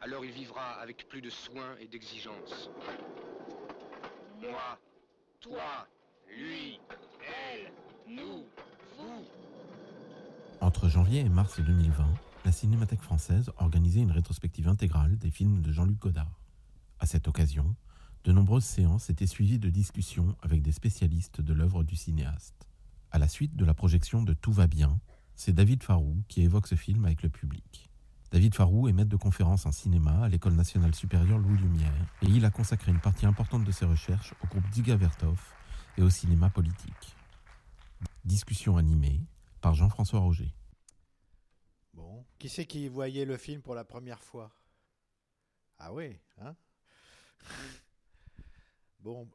Alors il vivra avec plus de soin et d'exigence. Moi, toi, lui, elle, nous, vous. Entre janvier et mars 2020, la Cinémathèque française organisait une rétrospective intégrale des films de Jean-Luc Godard. À cette occasion, de nombreuses séances étaient suivies de discussions avec des spécialistes de l'œuvre du cinéaste. À la suite de la projection de Tout va bien, c'est David Farou qui évoque ce film avec le public. David Farou est maître de conférences en cinéma à l'École nationale supérieure Louis Lumière et il a consacré une partie importante de ses recherches au groupe Dziga Vertov et au cinéma politique. Discussion animée par Jean-François Roger. Bon, qui c'est qui voyait le film pour la première fois? Ah oui, hein? Bon,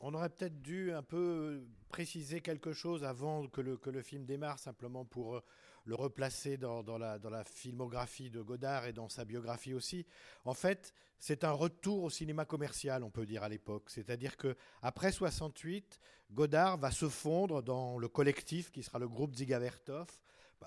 on, aurait peut-être dû un peu préciser quelque chose avant que le, que le film démarre, simplement pour euh, le replacer dans, la, filmographie de Godard et dans sa biographie aussi. En fait, c'est un retour au cinéma commercial, on peut dire à l'époque. C'est-à-dire que après 68, Godard va se fondre dans le collectif qui sera le groupe Zigavertov,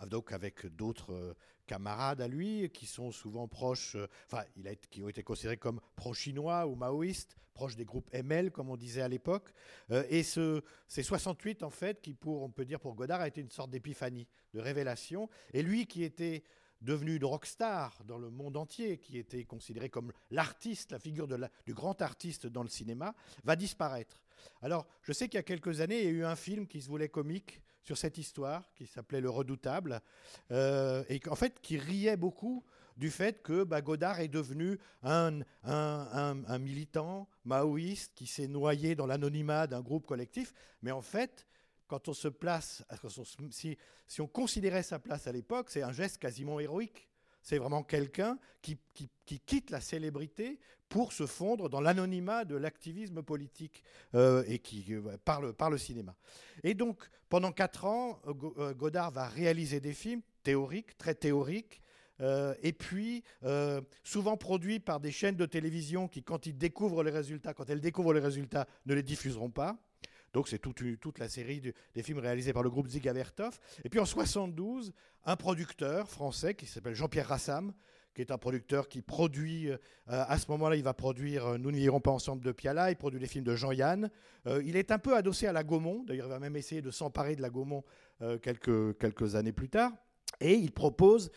donc avec d'autres euh, camarades à lui qui sont souvent proches, euh, enfin, qui ont été considérés comme pro-chinois ou maoïstes, proches des groupes ML, comme on disait à l'époque. Euh, et ce, c'est 68, en fait, qui, pour, on peut dire pour Godard, a été une sorte d'épiphanie, de révélation. Et lui qui était devenu une rockstar dans le monde entier, qui était considéré comme l'artiste, la figure du grand artiste dans le cinéma, va disparaître. Alors, je sais qu'il y a quelques années, il y a eu un film qui se voulait comique sur cette histoire, qui s'appelait Le Redoutable, euh, et en fait qui riait beaucoup du fait que bah, Godard est devenu un, militant maoïste qui s'est noyé dans l'anonymat d'un groupe collectif. Mais en fait, quand on se place, si, on considérait sa place à l'époque, c'est un geste quasiment héroïque. C'est vraiment quelqu'un qui quitte la célébrité pour se fondre dans l'anonymat de l'activisme politique euh, et qui euh, par, le, cinéma. Et donc, pendant quatre ans, euh, Go- Godard va réaliser des films théoriques, très théoriques, et puis souvent produits par des chaînes de télévision qui, quand ils découvrent les résultats, quand elles découvrent les résultats, ne les diffuseront pas. Donc c'est toute, toute la série des films réalisés par le groupe Ziga Vertov. Et puis en 72, un producteur français qui s'appelle Jean-Pierre Rassam, qui est un producteur qui produit, euh, à ce moment-là, il va produire euh, Nous n'irons pas ensemble de Piala, il produit les films de Jean-Yann. Euh, il est un peu adossé à la Gaumont, d'ailleurs il va même essayer de s'emparer de la Gaumont quelques, quelques années plus tard. Et il propose,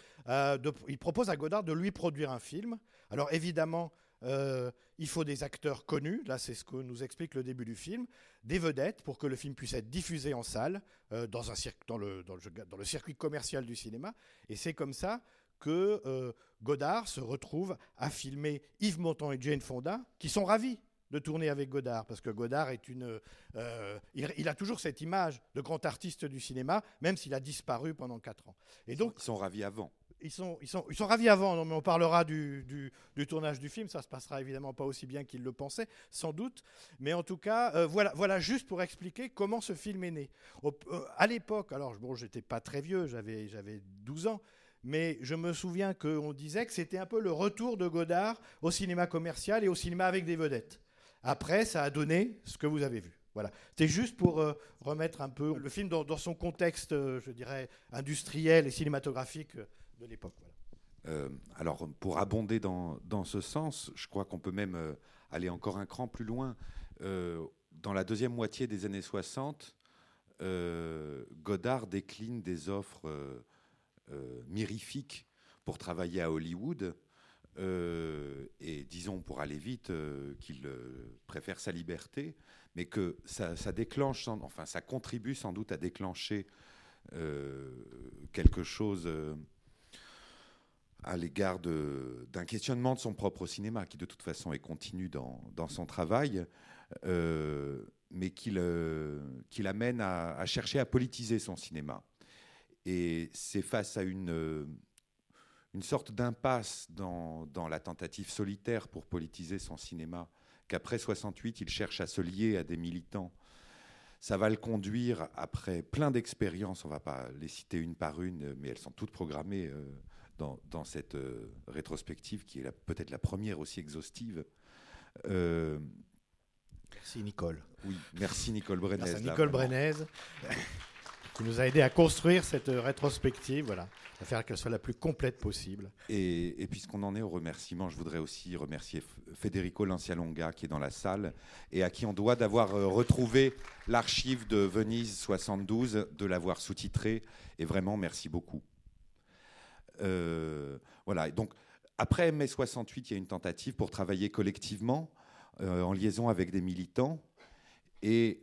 il propose à Godard de lui produire un film. Alors évidemment, il faut des acteurs connus, là c'est ce que nous explique le début du film, des vedettes pour que le film puisse être diffusé en salle, dans, un dans, le, dans le circuit commercial du cinéma. Et c'est comme ça que euh, Godard se retrouve à filmer Yves Montand et Jane Fonda, qui sont ravis de tourner avec Godard, parce que Godard est une... euh, il, il a toujours cette image de grand artiste du cinéma, même s'il a disparu pendant quatre ans. Et donc, Ils sont ravis avant. ils sont, ils sont, ils sont ravis avant, non, mais on parlera du, du- du tournage du film. Ça se passera évidemment pas aussi bien qu'ils le pensaient, sans doute. Mais en tout cas, euh, voilà, voilà juste pour expliquer comment ce film est né. Au- euh, à l'époque, alors bon, j'étais pas très vieux, j'avais, j'avais 12 ans. Mais je me souviens qu'on disait que c'était un peu le retour de Godard au cinéma commercial et au cinéma avec des vedettes. Après, ça a donné ce que vous avez vu. Voilà. C'était juste pour euh, remettre un peu le film dans, son contexte, euh, je dirais, industriel et cinématographique euh, de l'époque. Alors, pour abonder dans, ce sens, je crois qu'on peut même aller encore un cran plus loin. Dans la deuxième moitié des années 60, euh, Godard décline des offres euh, mirifiques pour travailler à Hollywood. euh, et disons, pour aller vite, euh, qu'il préfère sa liberté, mais que ça, déclenche, enfin, ça contribue sans doute à déclencher quelque chose à l'égard d'un questionnement de son propre cinéma, qui de toute façon est continu dans, son travail, mais qui l'amène à chercher à politiser son cinéma. Et c'est face à une, euh, une sorte d'impasse dans, dans la tentative solitaire pour politiser son cinéma qu'après 68, il cherche à se lier à des militants. Ça va le conduire, après plein d'expériences, on ne va pas les citer une par une, mais elles sont toutes programmées euh, dans, dans cette euh, rétrospective, qui est peut-être la première aussi exhaustive. Euh, Merci Nicole. oui, merci Nicole Brenez. Merci Nicole. Brenez, qui nous a aidé à construire cette euh, rétrospective, voilà, à faire qu'elle soit la plus complète possible. Et, puisqu'on en est au remerciement, je voudrais aussi remercier Federico Lancialonga qui est dans la salle et à qui on doit d'avoir euh, retrouvé l'archive de Venise 72, de l'avoir sous-titré. Et vraiment, merci beaucoup. Euh, voilà. Donc, après mai 68, il y a une tentative pour travailler collectivement en liaison avec des militants. Et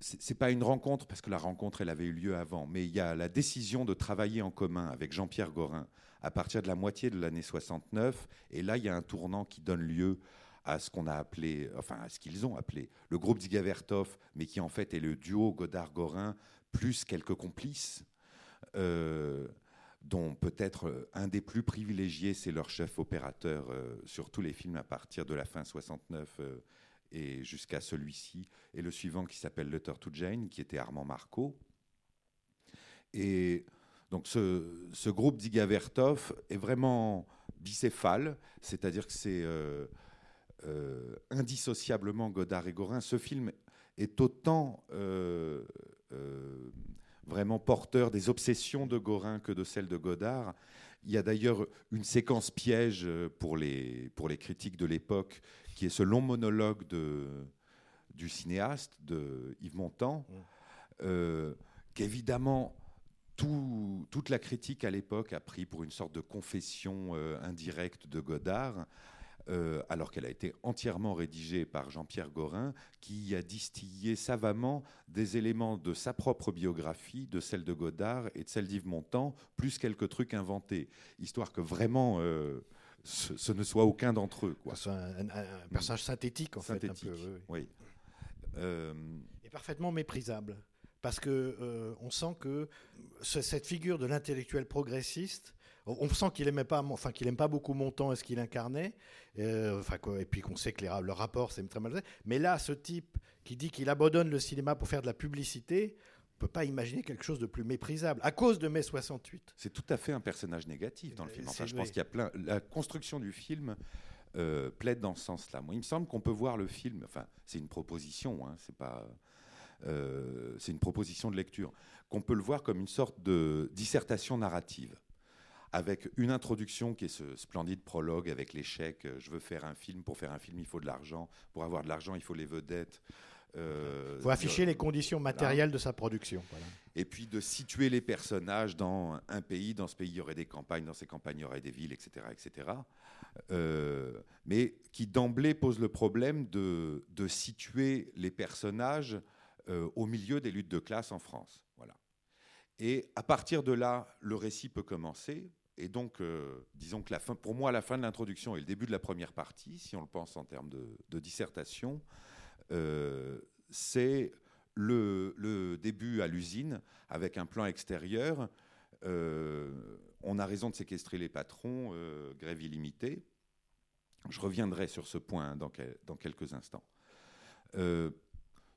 c'est pas une rencontre parce que la rencontre elle avait eu lieu avant, mais il y a la décision de travailler en commun avec Jean-Pierre Gorin à partir de la moitié de l'année 69, et là il y a un tournant qui donne lieu à ce qu'on a appelé, enfin à ce qu'ils ont appelé le groupe Diga Vertov, mais qui en fait est le duo Godard-Gorin plus quelques complices. euh, dont peut-être euh, un des plus privilégiés, c'est leur chef opérateur euh, sur tous les films à partir de la fin 69 euh, et jusqu'à celui-ci, et le suivant qui s'appelle Letter to Jane, qui était Armand Marco. Et donc ce, groupe d'Iga Vertov est vraiment bicéphale, c'est-à-dire que c'est euh, euh, indissociablement Godard et Gorin. Ce film est autant euh, vraiment porteur des obsessions de Gorin que de celles de Godard. Il y a d'ailleurs une séquence piège pour les, pour les critiques de l'époque, qui est ce long monologue de, du cinéaste, de Yves Montand, euh, qu'évidemment, tout- toute la critique à l'époque a pris pour une sorte de confession euh, indirecte de Godard, euh, alors qu'elle a été entièrement rédigée par Jean-Pierre Gorin, qui a distillé savamment des éléments de sa propre biographie, de celle de Godard et de celle d'Yves Montand, plus quelques trucs inventés, histoire que vraiment euh, ce, ce ne soit aucun d'entre eux. Quoi. Un, un- un personnage synthétique, en Synthétique, fait. Un peu, oui. Euh, Et parfaitement méprisable. Parce que euh, on sent que ce- cette figure de l'intellectuel progressiste, on sent qu'il aimait pas, enfin qu'il aime pas beaucoup Montand et ce qu'il incarnait, euh, enfin quoi, et puis qu'on sait que les le rapport c'est très mal fait. Mais là, ce type qui dit qu'il abandonne le cinéma pour faire de la publicité, on peut pas imaginer quelque chose de plus méprisable à cause de mai 68. C'est tout à fait un personnage négatif dans le Euh, film. Enfin, je pense qu'il y a plein. La construction du film euh, plaide dans ce sens-là. Moi, il me semble qu'on peut voir le film. Enfin, c'est une proposition. Hein, c'est pas. euh, c'est une proposition de lecture qu'on peut le voir comme une sorte de dissertation narrative avec une introduction qui est ce splendide prologue avec l'échec. Je veux faire un film. Pour faire un film, il faut de l'argent. Pour avoir de l'argent, il faut les vedettes. Euh, Il faut afficher de- les conditions matérielles de sa production. voilà. et puis de situer les personnages dans un pays. Dans ce pays, il y aurait des campagnes, dans ces campagnes, il y aurait des villes, etc. etc. Euh, mais qui d'emblée pose le problème de, de situer les personnages euh, au milieu des luttes de classe en France. Voilà. Et à partir de là, le récit peut commencer. Et donc, euh, disons que la fin, pour moi, la fin de l'introduction et le début de la première partie, si on le pense en termes de, de dissertation, euh, c'est le, début à l'usine avec un plan extérieur. Euh, on a raison de séquestrer les patrons, euh, grève illimitée. Je reviendrai sur ce point dans, quel- dans quelques instants. Euh,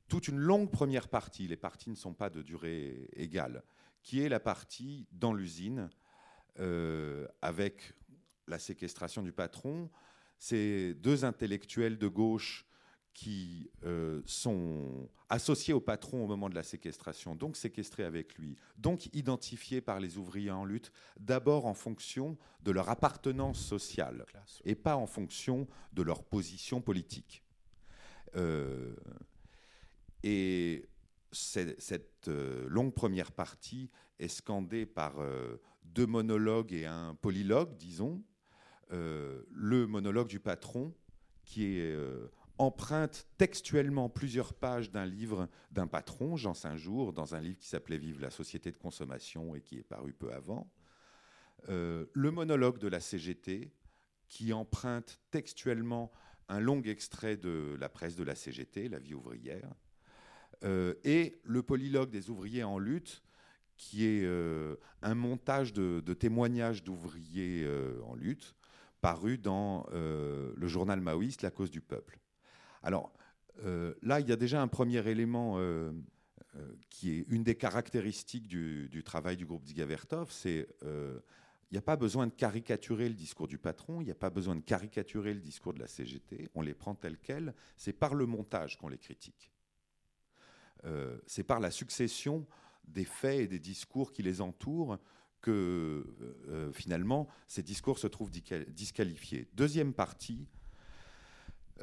toute une longue première partie, les parties ne sont pas de durée égale, qui est la partie dans l'usine euh, avec la séquestration du patron. Ces deux intellectuels de gauche qui euh, sont associés au patron au moment de la séquestration, donc séquestrés avec lui, donc identifiés par les ouvriers en lutte, d'abord en fonction de leur appartenance sociale et pas en fonction de leur position politique. Euh, et cette euh, longue première partie est scandée par deux monologues et un polylogue, disons. Le monologue du patron, qui est emprunte textuellement plusieurs pages d'un livre d'un patron, Jean Saint-Jour, dans un livre qui s'appelait Vive la société de consommation et qui est paru peu avant. Euh, le monologue de la CGT, qui emprunte textuellement un long extrait de la presse de la CGT, La vie ouvrière, euh, et le polylogue des ouvriers en lutte, qui est euh, un montage de, de témoignages d'ouvriers en lutte, paru dans le journal maoïste La cause du peuple. Alors euh, là, il y a déjà un premier élément euh, euh, qui est une des caractéristiques du, travail du groupe Digavertov, c'est il n'y a pas besoin de caricaturer le discours du patron, il n'y a pas besoin de caricaturer le discours de la CGT, on les prend tels quels, c'est par le montage qu'on les critique. c'est par la succession des faits et des discours qui les entourent que finalement ces discours se trouvent disqualifiés. Deuxième partie,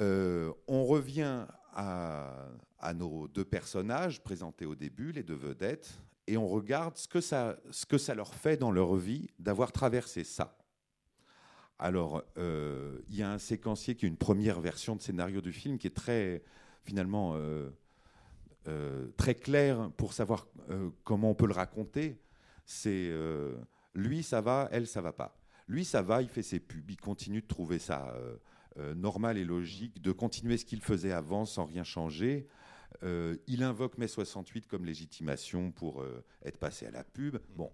euh, on revient à, nos deux personnages présentés au début, les deux vedettes, et on regarde ce que ça, ce que ça leur fait dans leur vie d'avoir traversé ça. Alors, euh, il y a un séquencier qui est une première version de scénario du film qui est très, finalement, euh, très clair pour savoir comment on peut le raconter. C'est lui, ça va, elle, ça va pas. Lui, ça va, il fait ses pubs, il continue de trouver ça euh, normal et logique de continuer ce qu'il faisait avant sans rien changer. Euh, il invoque mai 68 comme légitimation pour euh, être passé à la pub. Bon,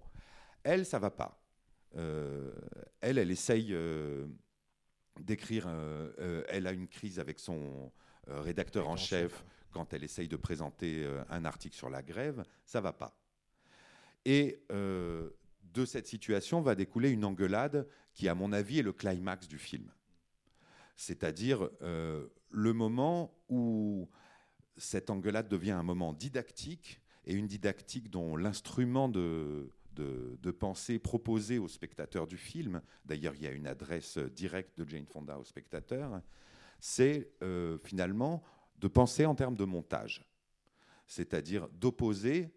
elle, ça va pas. elle, elle essaye d'écrire. elle a une crise avec son rédacteur en chef quand elle essaye de présenter un article sur la grève. Ça va pas. Et de cette situation va découler une engueulade qui, à mon avis, est le climax du film c'est-à-dire euh, le moment où cette engueulade devient un moment didactique, et une didactique dont l'instrument de, de, pensée proposé au spectateur du film, d'ailleurs il y a une adresse directe de Jane Fonda au spectateur, c'est euh, finalement de penser en termes de montage, c'est-à-dire d'opposer...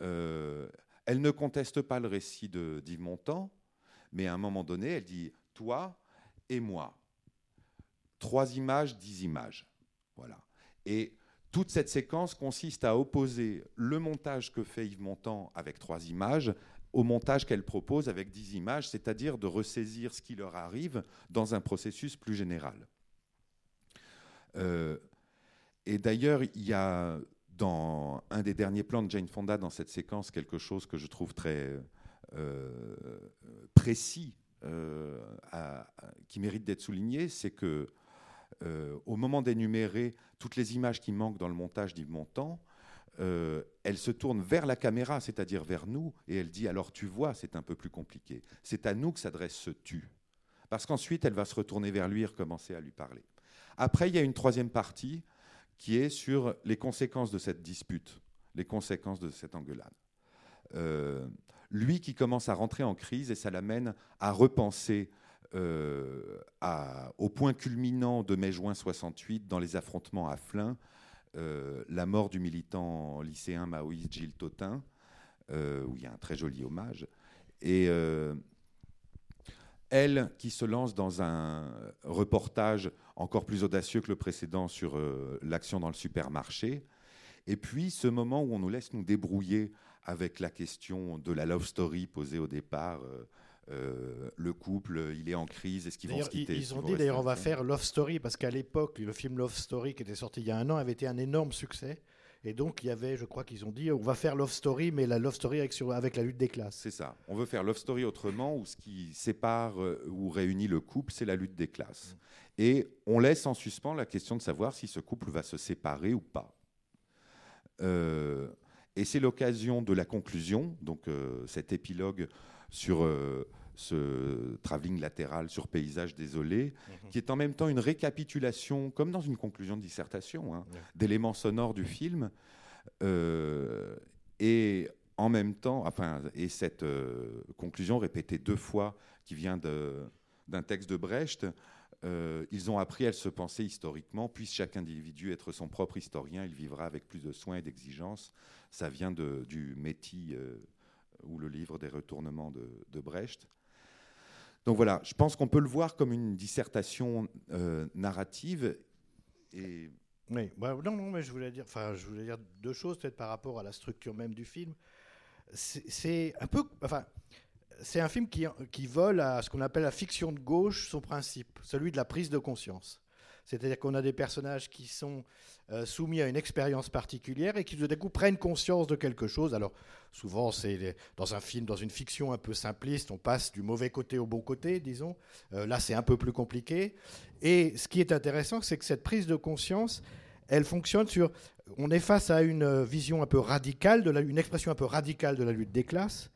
Euh, elle ne conteste pas le récit d'Yves Montand, mais à un moment donné, elle dit toi et moi trois images, dix images. Voilà. Et toute cette séquence consiste à opposer le montage que fait Yves Montand avec trois images au montage qu'elle propose avec dix images, c'est-à-dire de ressaisir ce qui leur arrive dans un processus plus général. Euh, et d'ailleurs, il y a dans un des derniers plans de Jane Fonda dans cette séquence quelque chose que je trouve très euh, précis, euh, qui mérite d'être souligné, c'est que euh, au moment d'énumérer toutes les images qui manquent dans le montage d'Yves Montand, euh, elle se tourne vers la caméra, c'est-à-dire vers nous, et elle dit alors tu vois, c'est un peu plus compliqué. C'est à nous que s'adresse ce tu. Parce qu'ensuite, elle va se retourner vers lui et recommencer à lui parler. Après, il y a une troisième partie qui est sur les conséquences de cette dispute, les conséquences de cette engueulade. Euh, lui qui commence à rentrer en crise et ça l'amène à repenser euh, au point culminant de mai-juin 68, dans les affrontements à Flins, euh, la mort du militant lycéen maoïste Gilles Totin, euh, où il y a un très joli hommage. Et elle qui se lance dans un reportage encore plus audacieux que le précédent sur l'action dans le supermarché. Et puis ce moment où on nous laisse nous débrouiller avec la question de la love story posée au départ. Le couple, il est en crise, est-ce qu'ils vont se quitter Ils, ont dit d'ailleurs on va faire Love Story parce qu'à l'époque le film Love Story qui était sorti il y a un an avait été un énorme succès. Et donc, il y avait, je crois qu'ils ont dit, on va faire Love Story, mais la Love Story avec, avec la lutte des classes. C'est ça. On veut faire Love Story autrement, où ce qui sépare euh, ou réunit le couple, c'est la lutte des classes. Et on laisse en suspens la question de savoir si ce couple va se séparer ou pas. Euh, et c'est l'occasion de la conclusion, donc cet épilogue sur euh, ce travelling latéral sur paysage désolé, mhm. qui est en même temps une récapitulation, comme dans une conclusion de dissertation, hein, d'éléments sonores du film. Euh, et en même temps, enfin, et cette euh, conclusion répétée deux fois, qui vient d'un texte de Brecht, ils ont appris à se penser historiquement, puisse chaque individu être son propre historien, il vivra avec plus de soins et d'exigence. Ça vient de, du Métis ou le livre des retournements de, Brecht. Donc voilà, je pense qu'on peut le voir comme une dissertation euh, narrative et Oui, bah, non, non, mais je voulais dire, enfin, je voulais dire deux choses peut-être par rapport à la structure même du film. C'est un peu, enfin, c'est un film qui, qui vole à ce qu'on appelle la fiction de gauche son principe, celui de la prise de conscience. C'est-à-dire qu'on a des personnages qui sont euh, soumis à une expérience particulière et qui tout d'un coup prennent conscience de quelque chose. Alors souvent c'est dans un film, dans une fiction un peu simpliste, on passe du mauvais côté au bon côté, disons. Euh, là c'est un peu plus compliqué. Et ce qui est intéressant, c'est que cette prise de conscience, elle fonctionne sur. On est face à une vision un peu radicale, de la, une expression un peu radicale de la lutte des classes.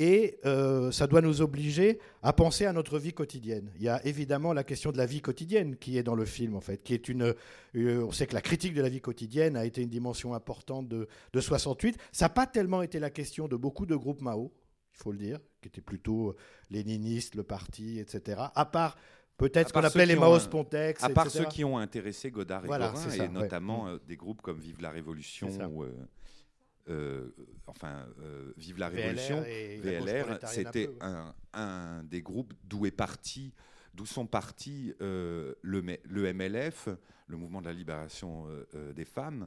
Et euh, ça doit nous obliger à penser à notre vie quotidienne. Il y a évidemment la question de la vie quotidienne qui est dans le film, en fait, qui est une. euh, on sait que la critique de la vie quotidienne a été une dimension importante de, de 68. Ça n'a pas tellement été la question de beaucoup de groupes Mao, il faut le dire, qui étaient plutôt léninistes, le parti, etc. À part peut-être ce qu'on appelait les Mao un- Spontex, À part etc. ceux qui ont intéressé Godard et Voilà, Gorin, ça, et notamment Mm. euh, des groupes comme Vive la Révolution ou euh, euh, enfin euh, Vive la Révolution, VLR, c'était un, un des groupes d'où est parti, d'où sont partis euh, le, MLF, le Mouvement de la Libération des femmes.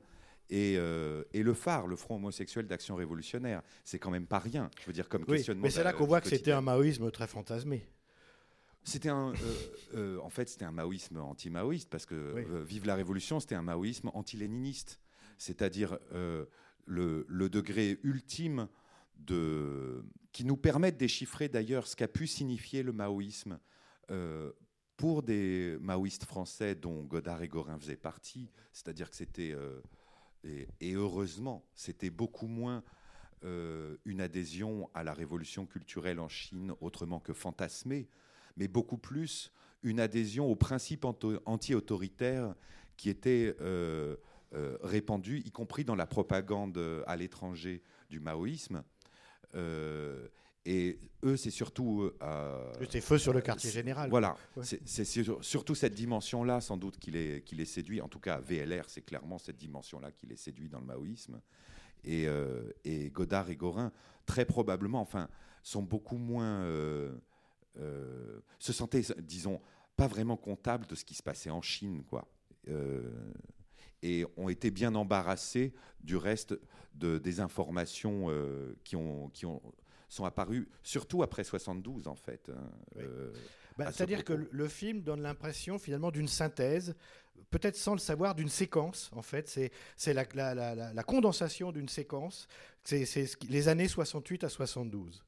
Et, et le phare, le Front homosexuel d'action révolutionnaire, c'est quand même pas rien. Je veux dire comme Oui, questionnement. mais c'est là qu'on voit que c'était un maoïsme très fantasmé. C'était un, euh, euh, en fait, c'était un maoïsme anti-maoïste parce que Oui. euh, Vive la Révolution, c'était un maoïsme anti-léniniste, c'est-à-dire le, degré ultime de, qui nous permet de déchiffrer d'ailleurs ce qu'a pu signifier le maoïsme euh, pour des maoïstes français dont Godard et Gorin faisaient partie, c'est-à-dire que c'était, euh, et, heureusement, c'était beaucoup moins euh, une adhésion à la révolution culturelle en Chine autrement que fantasmée, mais beaucoup plus une adhésion aux principes anti-autoritaires qui étaient euh, euh, répandus, y compris dans la propagande euh, à l'étranger du maoïsme. Euh, et eux, c'est surtout... euh, C'était feu sur le euh, quartier c'est- général. Voilà, Ouais. c'est c'est sur- surtout cette dimension-là, sans doute, qui les, qui les séduit. En tout cas, VLR, c'est clairement cette dimension-là qui les séduit dans le maoïsme. Et, euh, et Godard et Gorin, très probablement, enfin, sont beaucoup moins. euh, euh, se sentaient, disons, pas vraiment comptables de ce qui se passait en Chine, quoi. Et ont été bien embarrassés du reste de, des informations euh, qui, ont, qui ont, sont apparues, surtout après 72, en fait. hein. Oui. Euh, Bah, ce C'est-à-dire que le, film donne l'impression finalement d'une synthèse, peut-être sans le savoir, d'une séquence. En fait, c'est la, la- la- la- condensation d'une séquence. C'est les années 68 à 72.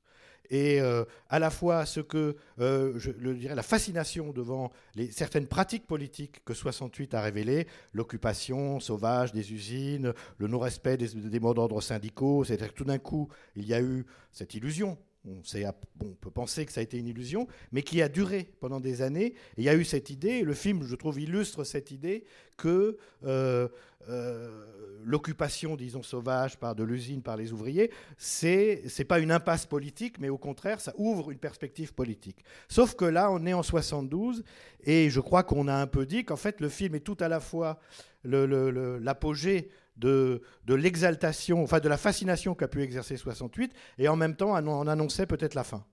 Et euh, à la fois ce que euh, je dirais, la fascination devant certaines pratiques politiques que 68 a révélées, l'occupation sauvage des usines, le non-respect des, des mots d'ordre syndicaux, c'est-à-dire que tout d'un coup, il y a eu cette illusion. On, peut penser que ça a été une illusion, mais qui a duré pendant des années. Et il y a eu cette idée, le film, je trouve, illustre cette idée que euh, euh, l'occupation, disons, sauvage par de l'usine par les ouvriers, c'est c'est pas une impasse politique, mais au contraire, ça ouvre une perspective politique. Sauf que là, on est en 72, et je crois qu'on a un peu dit qu'en fait, le film est tout à la fois l'apogée de, de l'exaltation, enfin de la fascination qu'a pu exercer 68, et en même temps, on annonçait peut-être la fin.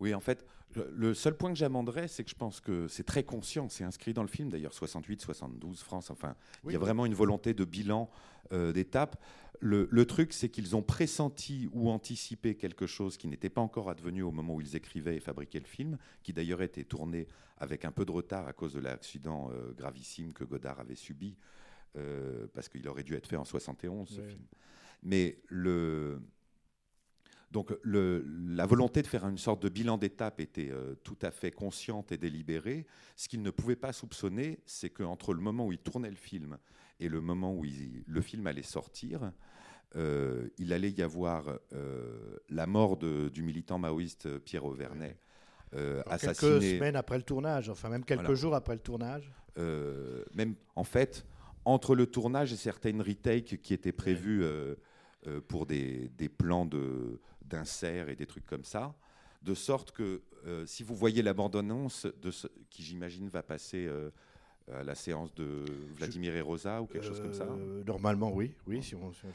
Oui, en fait, le- seul point que j'amenderais, c'est que je pense que c'est très conscient, c'est inscrit dans le film d'ailleurs, 68, 72, France, enfin, il y a vraiment une volonté de bilan euh, d'étape. Le, le truc, c'est qu'ils ont pressenti ou anticipé quelque chose qui n'était pas encore advenu au moment où ils écrivaient et fabriquaient le film, qui d'ailleurs était tourné avec un peu de retard à cause de l'accident euh, gravissime que Godard avait subi, euh, parce qu'il aurait dû être fait en 71, ce film. Mais le, donc le- la volonté de faire une sorte de bilan d'étape était euh, tout à fait consciente et délibérée. Ce qu'ils ne pouvaient pas soupçonner, c'est qu'entre le moment où ils tournaient le film et le moment où le film allait sortir, euh, il allait y avoir euh, la mort de- du militant maoïste Pierre Auvernay, euh, Alors, quelques assassiné. semaines après le tournage, enfin même quelques Voilà. jours après le tournage. même en fait, entre le tournage et certaines retakes qui étaient prévues euh, euh, pour des, des plans de- d'insert et des trucs comme ça, de sorte que euh, si vous voyez la bande-annonce, de ce- qui j'imagine va passer à la séance de Vladimir et Rosa ou quelque chose comme ça. Normalement, oui. oui si on- si on-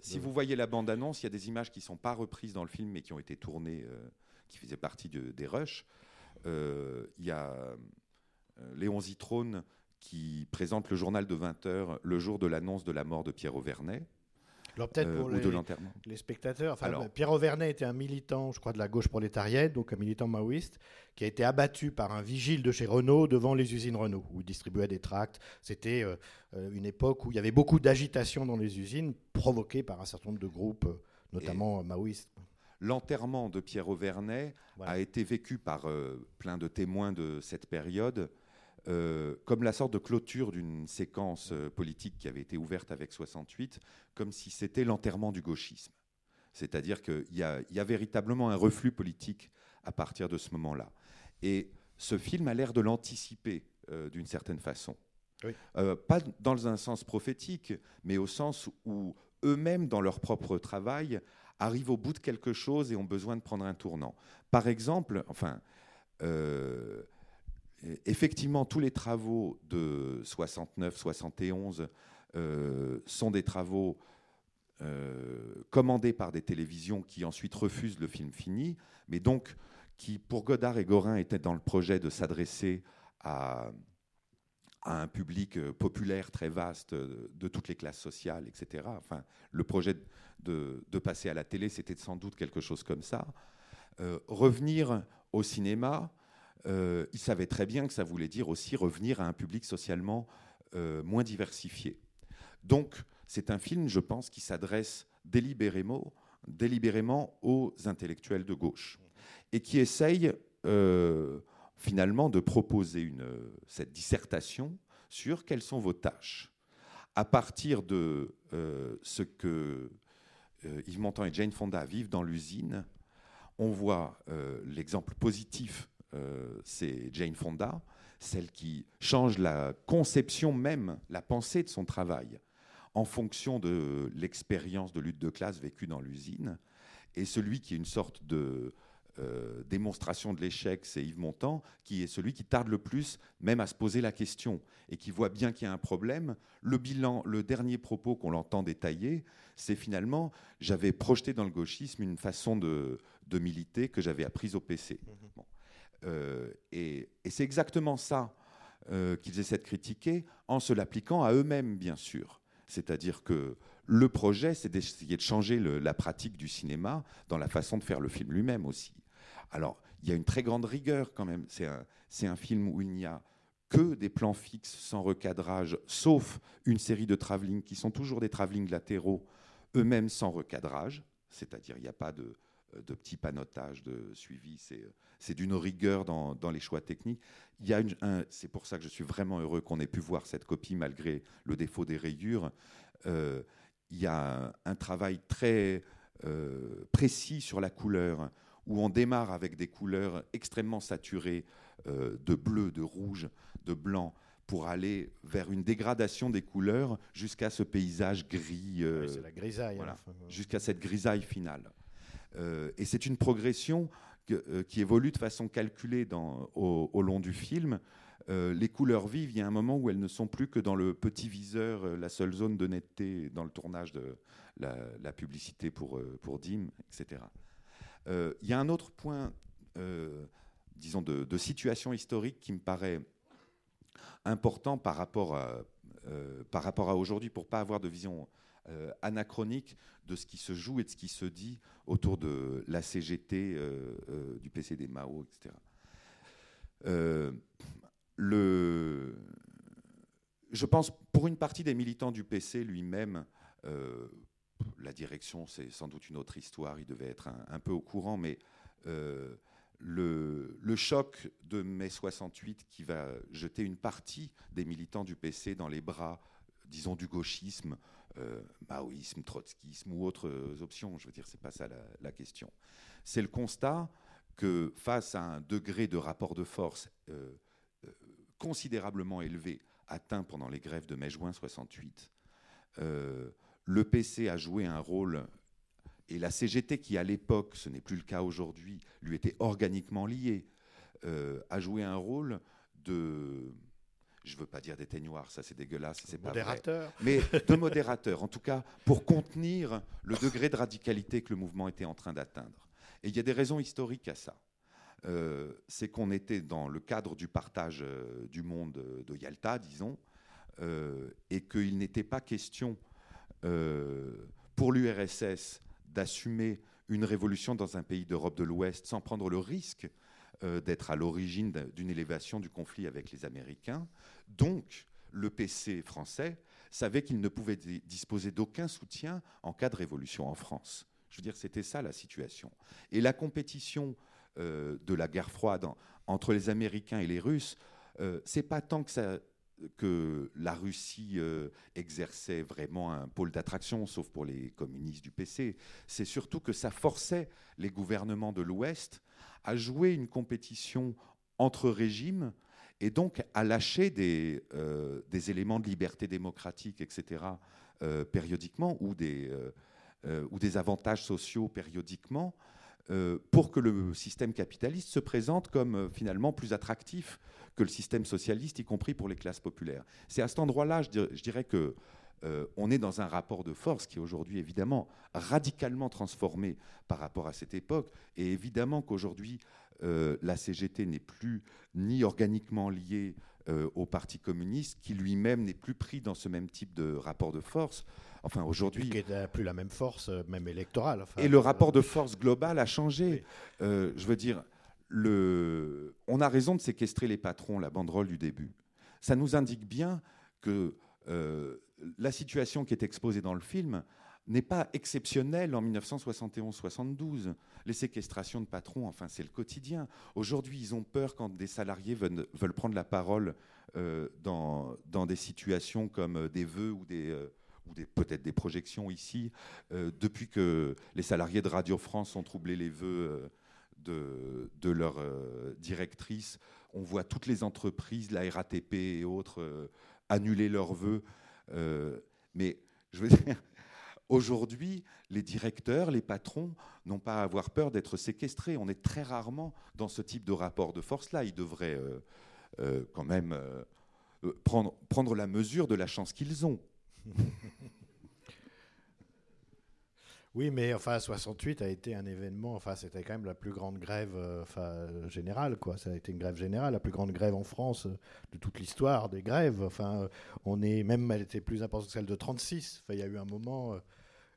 si Ouais. vous voyez la bande-annonce, il y a des images qui ne sont pas reprises dans le film, mais qui ont été tournées, qui faisaient partie de- des rushs. Il y a Léon Zitrone qui présente le journal de 20 heures le jour de l'annonce de la mort de Pierre Auvernet Alors peut-être euh, pour ou les, de l'enterrement. les spectateurs, enfin, Alors- Pierre Auvernet était un militant, je crois, de la gauche prolétarienne, donc un militant maoïste, qui a été abattu par un vigile de chez Renault devant les usines Renault, où il distribuait des tracts. C'était euh, euh, une époque où il y avait beaucoup d'agitation dans les usines, provoquée par un certain nombre de groupes, euh, notamment maoïstes. L'enterrement de Pierre Auvernet Voilà. a été vécu par euh, plein de témoins de cette période euh, comme la sorte de clôture d'une séquence euh, politique qui avait été ouverte avec 68, comme si c'était l'enterrement du gauchisme. C'est-à-dire qu'il y, a- il y a véritablement un reflux politique à partir de ce moment-là. Et ce film a l'air de l'anticiper euh, d'une certaine façon. Oui. Euh, pas dans un sens prophétique, mais au sens où eux-mêmes, dans leur propre travail, arrivent au bout de quelque chose et ont besoin de prendre un tournant. Par exemple, enfin, euh, effectivement, tous les travaux de 69-71 euh, sont des travaux euh, commandés par des télévisions qui ensuite refusent le film fini, mais donc qui, pour Godard et Gorin, étaient dans le projet de s'adresser à, un public euh, populaire très vaste de toutes les classes sociales, etc. Enfin, le projet de, passer à la télé, c'était sans doute quelque chose comme ça. Revenir au cinéma, euh, il savait très bien que ça voulait dire aussi revenir à un public socialement euh, moins diversifié. Donc, c'est un film, je pense, qui s'adresse délibérément, délibérément aux intellectuels de gauche et qui essaye euh, finalement de proposer cette dissertation sur quelles sont vos tâches à partir de ce que Yves Montand et Jane Fonda vivent dans l'usine. On voit l'exemple positif, c'est Jane Fonda, celle qui change la conception même, la pensée de son travail en fonction de l'expérience de lutte de classe vécue dans l'usine. Et celui qui est une sorte de euh, démonstration de l'échec, c'est Yves Montand, qui est celui qui tarde le plus même à se poser la question et qui voit bien qu'il y a un problème. Le bilan, le dernier propos qu'on l'entend détailler, c'est finalement, j'avais projeté dans le gauchisme une façon de, de militer que j'avais apprise au PC. Bon. Euh, et c'est exactement ça euh, qu'ils essaient de critiquer en se l'appliquant à eux-mêmes, bien sûr. C'est-à-dire que le projet, c'est d'essayer de changer la pratique du cinéma dans la façon de faire le film lui-même aussi. Alors, il y a une très grande rigueur quand même. C'est un, c'est un film où il n'y a que des plans fixes sans recadrage, sauf une série de travelling qui sont toujours des travelling latéraux, eux-mêmes sans recadrage. C'est-à-dire, il n'y a pas de, de petits panotages de suivi. C'est, c'est d'une rigueur dans, dans les choix techniques. Il y a une- un- c'est pour ça que je suis vraiment heureux qu'on ait pu voir cette copie malgré le défaut des rayures. Euh, il y a un, un travail très euh, précis sur la couleur, où on démarre avec des couleurs extrêmement saturées euh, de bleu, de rouge, de blanc, pour aller vers une dégradation des couleurs jusqu'à ce paysage gris. euh, Oui, c'est la grisaille. voilà, hein, enfin, euh. jusqu'à cette grisaille finale. Euh, et c'est une progression euh, qui évolue de façon calculée au, long du film. Euh, les couleurs vives, il y a un moment où elles ne sont plus que dans le petit viseur, la seule zone de netteté dans le tournage de la, publicité pour, euh, pour DIM, etc. Il y a un autre point, disons, de, situation historique qui me paraît important par rapport à, par rapport à aujourd'hui, pour pas avoir de vision euh, anachronique de ce qui se joue et de ce qui se dit autour de la CGT, euh, euh, du PCD Mao, etc. Euh, le, je pense pour une partie des militants du PC lui-même, la direction c'est sans doute une autre histoire, il devait être un, peu au courant, mais le, le choc de mai 68 qui va jeter une partie des militants du PC dans les bras, disons, du gauchisme, euh, maoïsme, trotskisme ou autres euh, options. Je veux dire, c'est pas ça la, question. C'est le constat que face à un degré de rapport de force euh, considérablement élevé atteint pendant les grèves de mai-juin 68, euh, le PC a joué un rôle et la CGT, qui à l'époque, ce n'est plus le cas aujourd'hui, lui était organiquement liée, a joué un rôle de, je ne veux pas dire d'éteignoir, ça c'est dégueulasse, c'est pas vrai, Modérateur. mais de modérateur, en tout cas pour contenir le degré de radicalité que le mouvement était en train d'atteindre. Et il y a des raisons historiques à ça. euh, c'est qu'on était dans le cadre du partage euh, du monde euh, de Yalta, disons, et qu'il n'était pas question pour l'URSS d'assumer une révolution dans un pays d'Europe de l'Ouest sans prendre le risque d'être à l'origine d'un- d'une élévation du conflit avec les Américains. Donc, le PC français savait qu'il ne pouvait di- disposer d'aucun soutien en cas de révolution en France. Je veux dire, c'était ça la situation. Et la compétition euh, de la guerre froide en- entre les Américains et les Russes, euh, c'est pas tant que, ça, que la Russie euh, exerçait vraiment un pôle d'attraction, sauf pour les communistes du PC. C'est surtout que ça forçait les gouvernements de l'Ouest à jouer une compétition entre régimes et donc à lâcher des, euh, éléments de liberté démocratique, etc., euh, périodiquement, ou des, euh, ou des avantages sociaux périodiquement, pour que le système capitaliste se présente comme finalement plus attractif que le système socialiste, y compris pour les classes populaires. C'est à cet endroit-là, je dirais que euh, on est dans un rapport de force qui est aujourd'hui évidemment radicalement transformé par rapport à cette époque, et évidemment qu'aujourd'hui euh, la CGT n'est plus ni organiquement liée euh, au Parti communiste, qui lui-même n'est plus pris dans ce même type de rapport de force. Enfin, aujourd'hui, Qui n'a plus la même force, même électorale. enfin, et le rapport de force global a changé. Oui. Je veux dire, le... on a raison de séquestrer les patrons, la banderole du début. Ça nous indique bien que euh, la situation qui est exposée dans le film n'est pas exceptionnelle en 1971-72. Les séquestrations de patrons, enfin, c'est le quotidien. Aujourd'hui, ils ont peur quand des salariés veulent, prendre la parole euh, dans, des situations comme euh, des vœux ou euh, peut-être des projections ici, depuis que les salariés de Radio France ont troublé les vœux de, de leur directrice, on voit toutes les entreprises, la RATP et autres, annuler leurs vœux. Euh, mais je veux dire, aujourd'hui, les directeurs, les patrons n'ont pas à avoir peur d'être séquestrés. On est très rarement dans ce type de rapport de force-là. Ils devraient euh, euh, quand même prendre, prendre la mesure de la chance qu'ils ont. Oui, mais enfin, 68 a été un événement. Enfin, c'était quand même la plus grande grève euh, enfin, euh, générale, quoi. Ça a été une grève générale, la plus grande grève en France euh, de toute l'histoire des grèves. Enfin, on est même, elle était plus importante que celle de 36. Enfin, il y a eu un moment.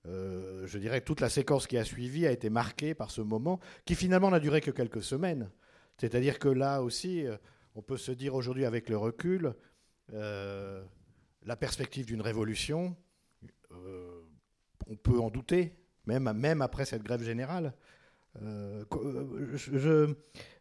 je dirais que toute la séquence qui a suivi a été marquée par ce moment, qui finalement n'a duré que quelques semaines. C'est-à-dire que là aussi, on peut se dire aujourd'hui avec le recul, la perspective d'une révolution, on peut en douter, même, après cette grève générale. Euh, euh,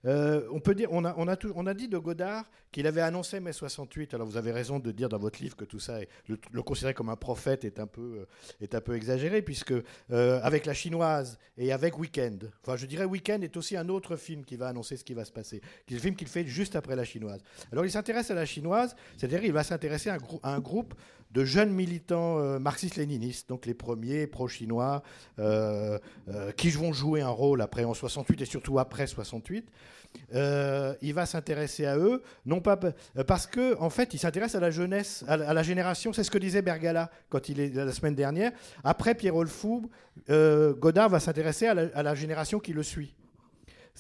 euh, on peut dire, on a, on, a dit de Godard qu'il avait annoncé mai 68. Alors vous avez raison de dire dans votre livre que tout ça, est- le, considérer comme un prophète est un peu, euh, est un peu exagéré, puisque euh, avec la chinoise et avec Weekend, enfin je dirais Weekend est aussi un autre film qui va annoncer ce qui va se passer, qui est le film qu'il fait juste après la chinoise. Alors il s'intéresse à la chinoise, c'est-à-dire il va s'intéresser à, un groupe de jeunes militants marxistes-léninistes, donc les premiers pro-chinois, qui vont jouer un rôle après en 68 et surtout après 68. Euh, il va s'intéresser à eux, non pas euh, parce que en fait, il s'intéresse à la jeunesse, à la, génération. C'est ce que disait Bergala quand il est la semaine dernière. Après Pierre Fou, euh, Godard va s'intéresser à la génération qui le suit.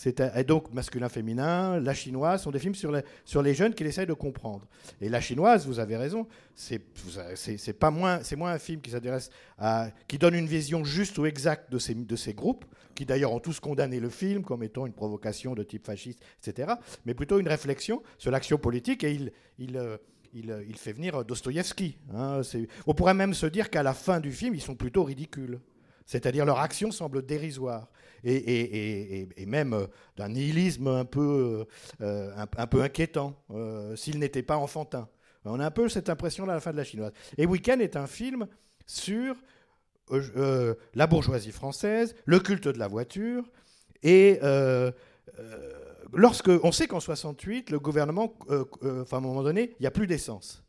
Et donc masculin-féminin, la chinoise sont des films sur les, jeunes qu'il essaye de comprendre. Et la chinoise, vous avez raison, c'est moins un film qui donne une vision juste ou exacte de ces groupes qui d'ailleurs ont tous condamné le film comme étant une provocation de type fasciste, etc. Mais plutôt une réflexion sur l'action politique et il euh, euh, fait venir Dostoïevski. hein. On pourrait même se dire qu'à la fin du film, ils sont plutôt ridicules. C'est-à-dire leur action semble dérisoire et, même euh, d'un nihilisme un peu, euh, un, un peu inquiétant, euh, s'il n'était pas enfantin. On a un peu cette impression-là à la fin de la chinoise. Et Weekend est un film sur euh, euh, la bourgeoisie française, le culte de la voiture, et euh, euh, lorsque on sait qu'en 68, le gouvernement, euh, euh, enfin, à un moment donné, il n'y a plus d'essence.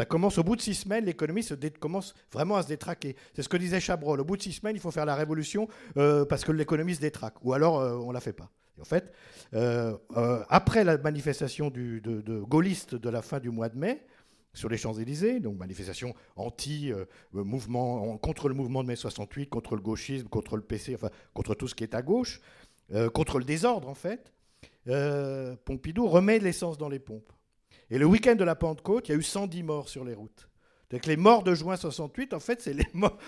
Ça commence au bout de six semaines, l'économie commence vraiment à se détraquer. C'est ce que disait Chabrol. Au bout de six semaines, il faut faire la révolution euh, parce que l'économie se détraque. Ou alors, euh, on la fait pas. Et en fait, euh, après la manifestation de, de gaullistes de la fin du mois de mai, sur les Champs-Élysées, donc manifestation anti mouvement en- contre le mouvement de mai 68, contre le gauchisme, contre le PC, enfin contre tout ce qui est à gauche, contre le désordre en fait. Pompidou remet l'essence dans les pompes. Et le week-end de la Pentecôte, il y a eu 110 morts sur les routes. Donc les morts de juin 68, en fait, c'est les morts.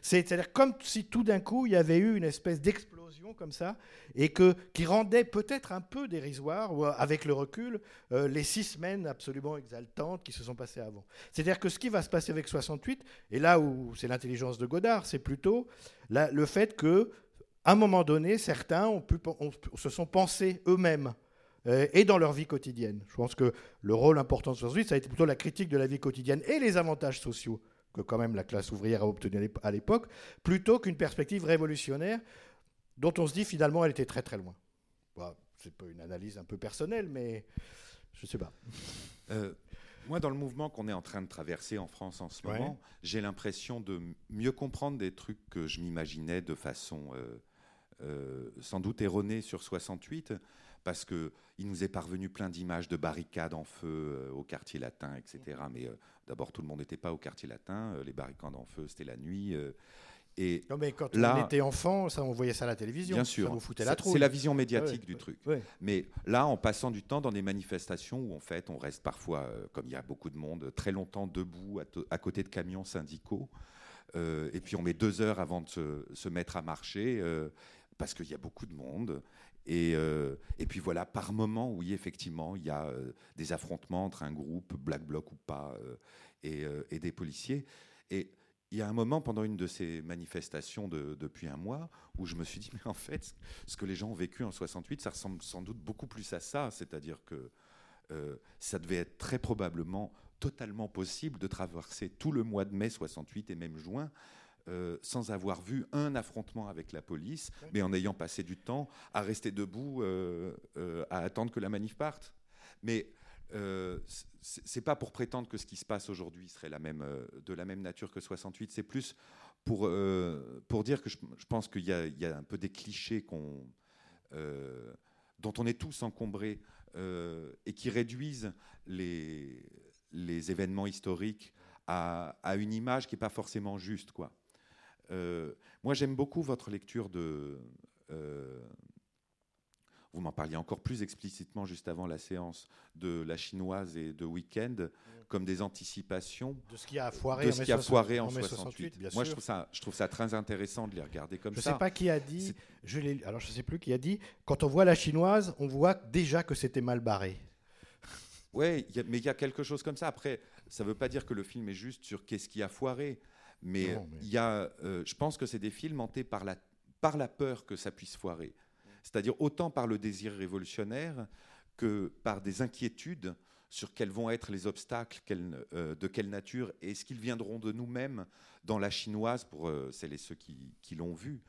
C'est-à-dire comme si tout d'un coup, il y avait eu une espèce d'explosion comme ça, et que, qui rendait peut-être un peu dérisoire, euh, avec le recul, euh, les six semaines absolument exaltantes qui se sont passées avant. C'est-à-dire que ce qui va se passer avec 68, et là où c'est l'intelligence de Godard, c'est plutôt le fait que, à un moment donné, certains ont pu, se sont pensés eux-mêmes et dans leur vie quotidienne. Je pense que le rôle important de 68, ça a été plutôt la critique de la vie quotidienne et les avantages sociaux que quand même la classe ouvrière a obtenu à l'ép- à l'époque, plutôt qu'une perspective révolutionnaire dont on se dit finalement elle était très très loin. Bon, c'est pas une analyse un peu personnelle, mais je sais pas. Euh, moi, dans le mouvement qu'on est en train de traverser en France en ce Ouais. moment, j'ai l'impression de mieux comprendre des trucs que je m'imaginais de façon euh, euh, sans doute erronée sur 68, parce que il nous est parvenu plein d'images de barricades en feu euh, au quartier latin, etc. Mais euh, d'abord, tout le monde n'était pas au quartier latin. euh, les barricades en feu, c'était la nuit. et Non, mais quand Là- on était enfant, ça, on voyait ça à la télévision. Bien sûr, Ça vous foutait la trouille. c'est la vision médiatique Ouais, du truc. ouais. Mais là, en passant du temps dans des manifestations où en fait on reste parfois, euh, comme il y a beaucoup de monde, très longtemps debout à, côté de camions syndicaux, euh, et puis on met deux heures avant de se, se mettre à marcher euh, parce qu'il y a beaucoup de monde. Et, euh, et puis voilà, par moment, oui, effectivement, il y a euh, des affrontements entre un groupe, Black Bloc ou pas, euh, et, des policiers. Et il y a un moment pendant une de ces manifestations de- depuis un mois où je me suis dit, mais en fait, ce que les gens ont vécu en 68, ça ressemble sans doute beaucoup plus à ça. C'est-à-dire que ça devait être très probablement totalement possible de traverser tout le mois de mai 68 et même juin euh, sans avoir vu un affrontement avec la police, mais en ayant passé du temps à rester debout, euh, euh, à attendre que la manif parte. Mais c'est pas pour prétendre que ce qui se passe aujourd'hui serait la même, de la même nature que 68. C'est plus pour, pour dire que je, je pense qu'il y, a- il y a un peu des clichés qu'on, dont on est tous encombrés euh, et qui réduisent les, les événements historiques à, à une image qui n'est pas forcément juste. Quoi. Euh, moi, j'aime beaucoup votre lecture de. euh, vous m'en parliez encore plus explicitement juste avant la séance de la chinoise et de Weekend comme des anticipations De ce qui a foiré de en mai a 60 foiré en en mai 68. bien Moi, je trouve, ça, je trouve ça très intéressant de les regarder comme Je ne ça. sais pas qui a dit, je alors je ne sais plus qui a dit, quand on voit la chinoise, on voit déjà que c'était mal barré. Oui, mais il y a quelque chose comme ça. Après, ça ne veut pas dire que le film est juste sur qu'est-ce qui a foiré. Mais Non, mais- il y a, euh, je pense que c'est des films hantés par la, par la peur que ça puisse foirer. C'est-à-dire autant par le désir révolutionnaire que par des inquiétudes sur quels vont être les obstacles, quelle- euh, de quelle nature, et est-ce qu'ils viendront de nous-mêmes dans la chinoise, pour euh, celles et ceux qui, qui l'ont vu.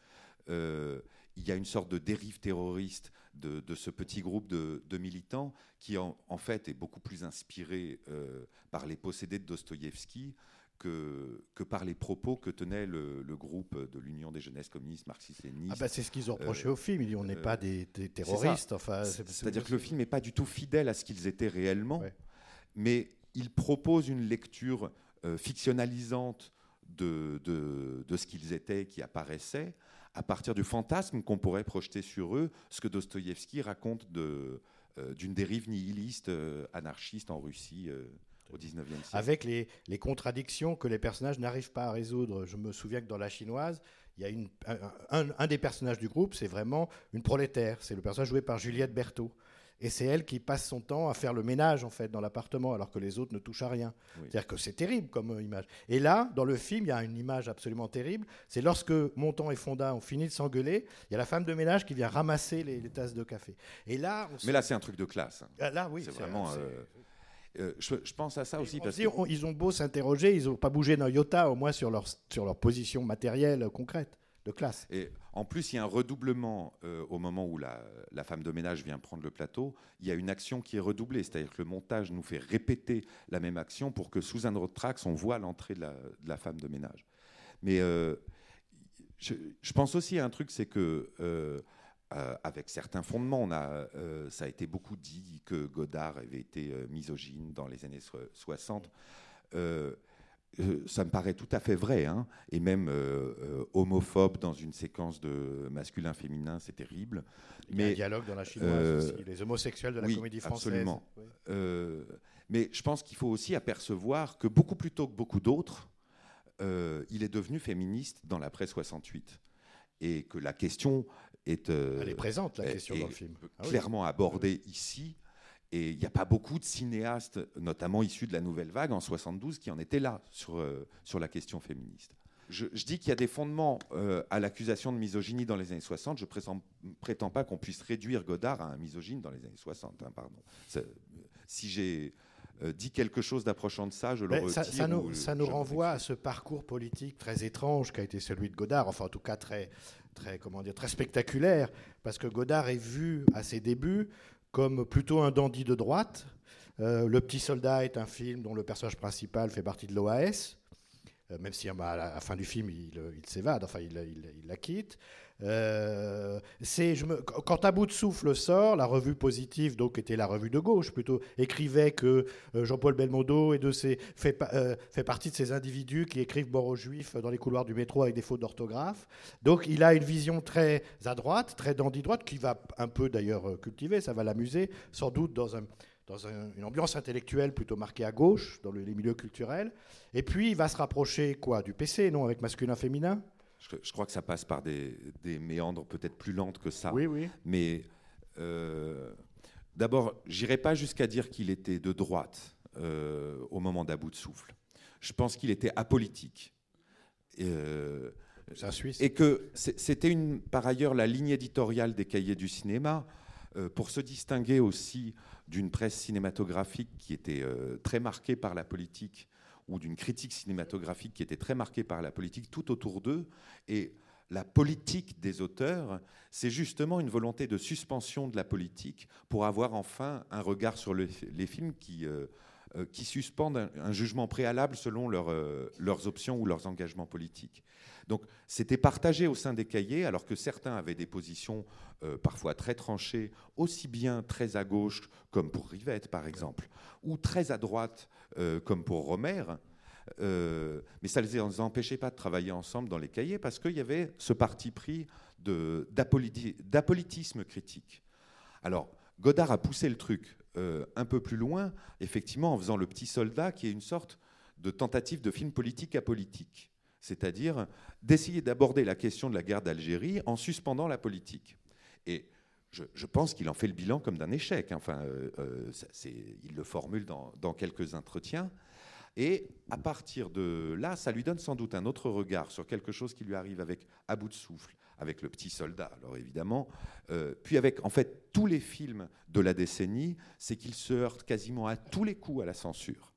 Euh, il y a une sorte de dérive terroriste de, de ce petit groupe de, de militants qui, en, en fait, est beaucoup plus inspiré par les possédés de Dostoïevski que, que par les propos que tenait le, le groupe de l'Union des jeunesses communistes marxistes-léninistes. Ah bah c'est ce qu'ils ont reproché Euh, au film. Ils disent on n'est euh, pas des, terroristes. Enfin, C'est-à-dire que le film n'est pas du tout fidèle à ce qu'ils étaient réellement, Ouais. mais il propose une lecture euh, fictionnalisante de, de, de ce qu'ils étaient, qui apparaissait, à partir du fantasme qu'on pourrait projeter sur eux, ce que Dostoïevski raconte de, euh, d'une dérive nihiliste, anarchiste en Russie au 19e siècle. avec les, les contradictions que les personnages n'arrivent pas à résoudre. Je me souviens que dans La Chinoise, il y a une, un, des personnages du groupe, c'est vraiment une prolétaire. C'est le personnage joué par Juliette Berthaud. Et c'est elle qui passe son temps à faire le ménage en fait dans l'appartement, alors que les autres ne touchent à rien. Oui. C'est-à-dire que c'est terrible comme euh, image. Et là, dans le film, il y a une image absolument terrible. C'est lorsque Montand et Fonda ont fini de s'engueuler, il y a la femme de ménage qui vient ramasser les, les tasses de café. Et là, on Mais là, c'est un truc de classe. hein. Ah, là, oui, c'est vraiment. euh, euh, je, je pense à ça aussi parce se dit, que on- ils ont beau s'interroger, ils n'ont pas bougé d'un iota, au moins sur leur, sur leur position matérielle euh, concrète, de classe. Et en plus, il y a un redoublement euh, au moment où la, la femme de ménage vient prendre le plateau. Il y a une action qui est redoublée, c'est-à-dire que le montage nous fait répéter la même action pour que sous un autre trax, on voit l'entrée de la, de la femme de ménage. Mais euh, je, je pense aussi à un truc, c'est que euh, avec certains fondements, on a, euh, ça a été beaucoup dit que Godard avait été euh, misogyne dans les années so- 60. Euh, euh, ça me paraît tout à fait vrai, hein, et même homophobe dans une séquence de masculin-féminin, c'est terrible. Il y a un Mais, dialogue dans la chinoise aussi, les homosexuels de la oui, comédie française. absolument. Oui. mais je pense qu'il faut aussi apercevoir que beaucoup plus tôt que beaucoup d'autres, il est devenu féministe dans l'après 68, et que la question est, euh, Elle est présente, la est- question, est dans le film. Ah oui. clairement abordée ici. Et il n'y a pas beaucoup de cinéastes, notamment issus de la nouvelle vague en 72, qui en étaient là sur, euh, sur la question féministe. Je, je dis qu'il y a des fondements euh, à l'accusation de misogynie dans les années 60. Je ne prétends pas qu'on puisse réduire Godard à un misogyne dans les années 60. hein, pardon. Si j'ai dit quelque chose d'approchant de ça, je le retire. ça, ça nous, ou ça nous renvoie à ce parcours politique très étrange qu'a été celui de Godard, enfin en tout cas très, très, comment dire, très spectaculaire, parce que Godard est vu à ses débuts comme plutôt un dandy de droite. Euh, le Petit Soldat est un film dont le personnage principal fait partie de l'OAS, euh, même si à la à la fin du film il, euh, il s'évade, enfin il, il- il la quitte. Euh, quand à bout de souffle sort, la revue positive, donc était la revue de gauche plutôt, écrivait que euh, Jean-Paul Belmondo est de euh, fait partie de ces individus qui écrivent mort aux juifs dans les couloirs du métro avec des fautes d'orthographe. Donc il a une vision très à droite, très dandy-droite, qui va un peu d'ailleurs cultiver, ça va l'amuser, sans doute dans un dans un- une ambiance intellectuelle plutôt marquée à gauche, dans le- les milieux culturels. Et puis, il va se rapprocher, quoi, du PC, non, avec masculin-féminin Je, je crois que ça passe par des, des méandres peut-être plus lentes que ça. Oui, oui. Mais euh, d'abord, j'irai pas jusqu'à dire qu'il était de droite euh, au moment d'à bout de souffle. Je pense qu'il était apolitique. Euh, C'est un Suisse. et que c'était une, par ailleurs la ligne éditoriale des cahiers du cinéma euh, pour se distinguer aussi d'une presse cinématographique qui était euh, très marquée par la politique ou d'une critique cinématographique qui était très marquée par la politique tout autour d'eux. Et la politique des auteurs, c'est justement une volonté de suspension de la politique pour avoir enfin un regard sur le- les films qui, euh, euh, suspendent un, jugement préalable selon euh, leurs options ou leurs engagements politiques. Donc c'était partagé au sein des cahiers, alors que certains avaient des positions euh, parfois très tranchées, aussi bien très à gauche comme pour Rivette par exemple, ou très à droite euh, comme pour Romer. Euh, mais ça ne les empêchait pas de travailler ensemble dans les cahiers parce qu'il y avait ce parti pris d'apolitisme critique. Alors, Godard a poussé le truc un peu plus loin, effectivement, en faisant Le Petit Soldat, qui est une sorte de tentative de film politique apolitique. C'est-à-dire d'essayer d'aborder la question de la guerre d'Algérie en suspendant la politique. Et je, pense qu'il en fait le bilan comme d'un échec. Enfin, euh, euh, il le formule dans, dans quelques entretiens. Et à partir de là, ça lui donne sans doute un autre regard sur quelque chose qui lui arrive avec À bout de souffle, avec Le Petit Soldat, alors évidemment, euh, puis avec en fait tous les films de la décennie, c'est qu'il se heurte quasiment à tous les coups à la censure.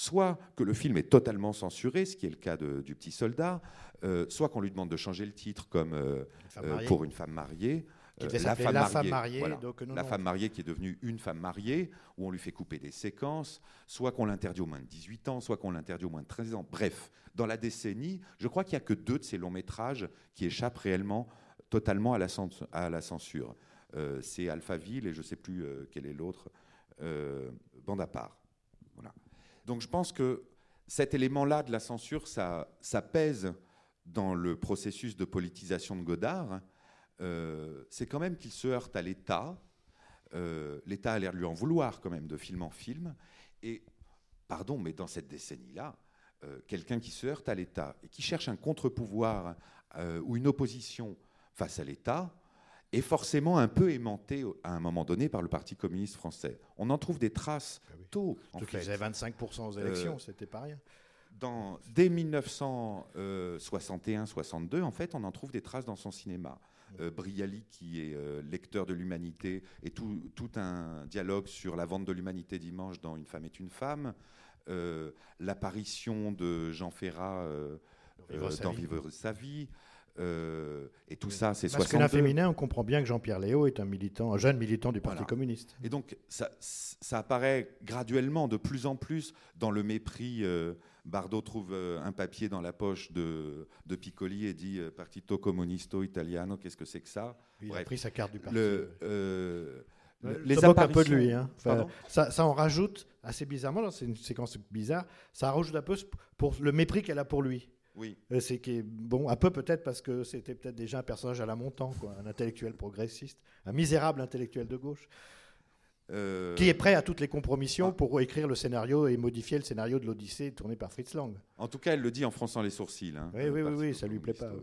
Soit que le film est totalement censuré, ce qui est le cas de- du Petit Soldat, euh, soit qu'on lui demande de changer le titre comme euh, Une euh, pour une femme mariée. Euh, La femme mariée, voilà. donc non, la non. femme mariée qui est devenue une femme mariée, où on lui fait couper des séquences, soit qu'on l'interdit au moins de 18 ans, soit qu'on l'interdit au moins de 13 ans. Bref, dans la décennie, je crois qu'il n'y a que deux de ces longs métrages qui échappent réellement totalement à la, cens- à la censure. Euh, c'est Alphaville et je ne sais plus euh, quel est l'autre, Bande à part. Donc je pense que cet élément-là de la censure, ça, pèse dans le processus de politisation de Godard. Euh, c'est quand même qu'il se heurte à l'État. Euh, L'État a l'air de lui en vouloir quand même de film en film. Et, pardon, mais dans cette décennie-là, euh, quelqu'un qui se heurte à l'État et qui cherche un contre-pouvoir ou une opposition face à l'État est forcément un peu aimanté à un moment donné par le Parti communiste français. On en trouve des traces Ah oui. tôt. en Surtout qu'ils faisaient 25% aux élections, Euh, c'était pas rien. Dans, dès 1961-62, en fait, on en trouve des traces dans son cinéma. Euh, Brialy, qui est euh, lecteur de l'humanité, et tout, tout un dialogue sur la vente de l'humanité dimanche dans Une femme est une femme. Euh, L'apparition de Jean Ferrat dans. Vivre sa vie. Euh, et tout ça, c'est Masculin 62. féminin, on comprend bien que Jean-Pierre Léo est un militant, un jeune militant du Parti Voilà. communiste. Et donc, ça, ça apparaît graduellement, de plus en plus, dans le mépris. euh, Bardot trouve euh, un papier dans la poche de, de Piccoli et dit Partito Comunisto Italiano, qu'est-ce que c'est que ça? Il a Bref. pris sa carte du parti. le, euh, Euh, les ça moque un peu de apparitions- lui. hein. Enfin, ça, ça en rajoute assez bizarrement. C'est une séquence bizarre. Ça rajoute un peu pour le mépris qu'elle a pour lui. Oui. C'est qui est bon, un peu peut-être parce que c'était peut-être déjà un personnage à la montant, quoi, un intellectuel progressiste, un misérable intellectuel de gauche, Euh, qui est prêt à toutes les compromissions Ah. pour écrire le scénario et modifier le scénario de l'Odyssée tourné par Fritz Lang. En tout cas, elle le dit en fronçant les sourcils. hein, Oui, oui, oui, oui, ça lui plaît pas, euh,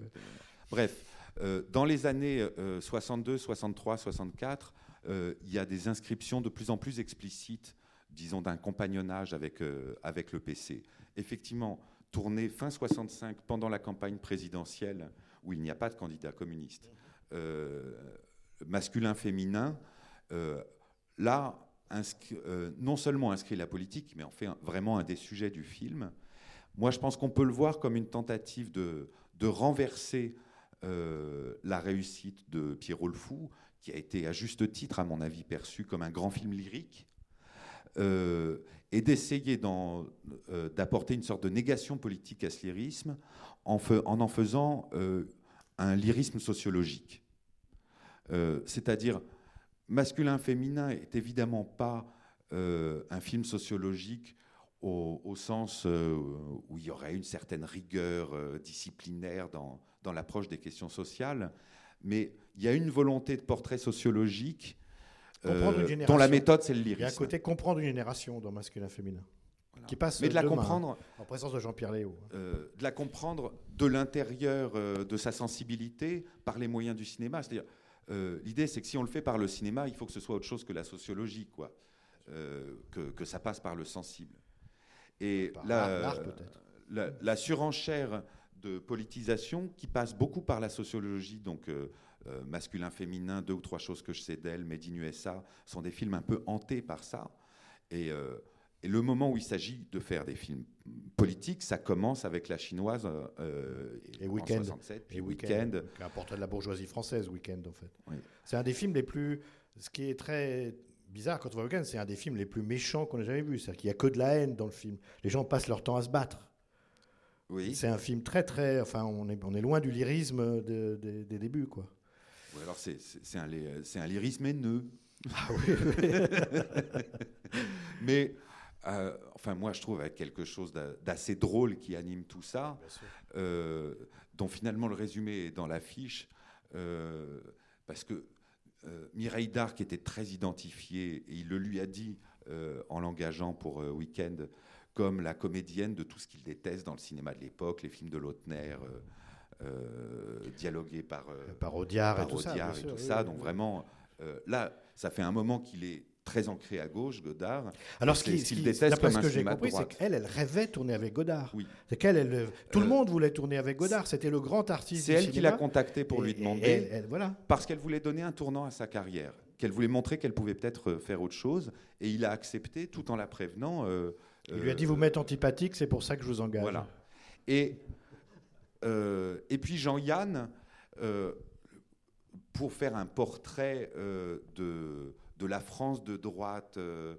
Bref, euh, dans les années euh, 62, 63, 64, euh, il y a des inscriptions de plus en plus explicites, disons, d'un compagnonnage avec, avec le PC. Effectivement, tourné fin 65 pendant la campagne présidentielle, où il n'y a pas de candidat communiste, euh, masculin-féminin, euh, là, euh, non seulement inscrit la politique, mais en fait vraiment un des sujets du film. Moi, je pense qu'on peut le voir comme une tentative de, de renverser la réussite de Pierrot le Fou, qui a été à juste titre, à mon avis, perçu comme un grand film lyrique, euh, et d'essayer euh, d'apporter une sorte de négation politique à ce lyrisme en en, faisant euh, un lyrisme sociologique. C'est-à-dire, masculin-féminin est évidemment pas un film sociologique au, sens où il y aurait une certaine rigueur disciplinaire dans, dans l'approche des questions sociales, mais il y a une volonté de portrait sociologique euh, dont la méthode c'est le Il y a un lyrisme. côté comprendre une génération dans masculin-féminin, Voilà. qui passe mais de la demain, comprendre, en présence de Jean-Pierre Léo. euh, de la comprendre de l'intérieur euh, de sa sensibilité par les moyens du cinéma. C'est-à-dire, euh, l'idée, c'est que si on le fait par le cinéma, il faut que ce soit autre chose que la sociologie, quoi, que, que ça passe par le sensible. Et Par la, la, la surenchère de politisation qui passe beaucoup par la sociologie, donc euh, euh, masculin-féminin, deux ou trois choses que je sais d'elle, Made in USA, sont des films un peu hantés par ça. Et, euh, et le moment où il s'agit de faire des films politiques, ça commence avec la chinoise euh, Et en Weekend. 67, puis Et Weekend. un portrait de la bourgeoisie française, Weekend, en fait. Oui. C'est un des films les plus. Ce qui est très bizarre quand on voit Weekend, c'est un des films les plus méchants qu'on ait jamais vu. C'est-à-dire qu'il n'y a que de la haine dans le film. Les gens passent leur temps à se battre. Oui. C'est un film très, très. Enfin, on est, on est loin du lyrisme de- de- des débuts, quoi. Alors c'est- un, lyrisme haineux. Ah oui, Mais euh, enfin, moi, je trouve avec quelque chose d'a- d'assez drôle qui anime tout ça, euh, dont finalement le résumé est dans l'affiche, euh, parce que Mireille Darc était très identifiée, et il le lui a dit en l'engageant pour Weekend, comme la comédienne de tout ce qu'il déteste dans le cinéma de l'époque, les films de Lautner, euh, dialogués par, euh, Par Audiard et tout ça. Et tout oui, Donc oui. vraiment, euh, là, ça fait un moment qu'il est très ancré à gauche, Godard. Alors, ce qu'il qui- déteste comme ce que j'ai de compris, c'est qu'elle, elle rêvait tourner avec Godard. Oui. C'est qu'elle, elle, tout le monde voulait tourner avec Godard. C'était le grand artiste. C'est elle qui l'a contacté pour Et- lui demander, elle- elle- voilà. parce qu'elle voulait donner un tournant à sa carrière, qu'elle voulait montrer qu'elle pouvait peut-être faire autre chose, et il a accepté tout en la prévenant. euh, Il lui a euh, dit Vous m'êtes antipathique, c'est pour ça que je vous engage. Voilà. Et, et puis Jean-Yann, euh, pour faire un portrait euh, de, de la France de droite euh,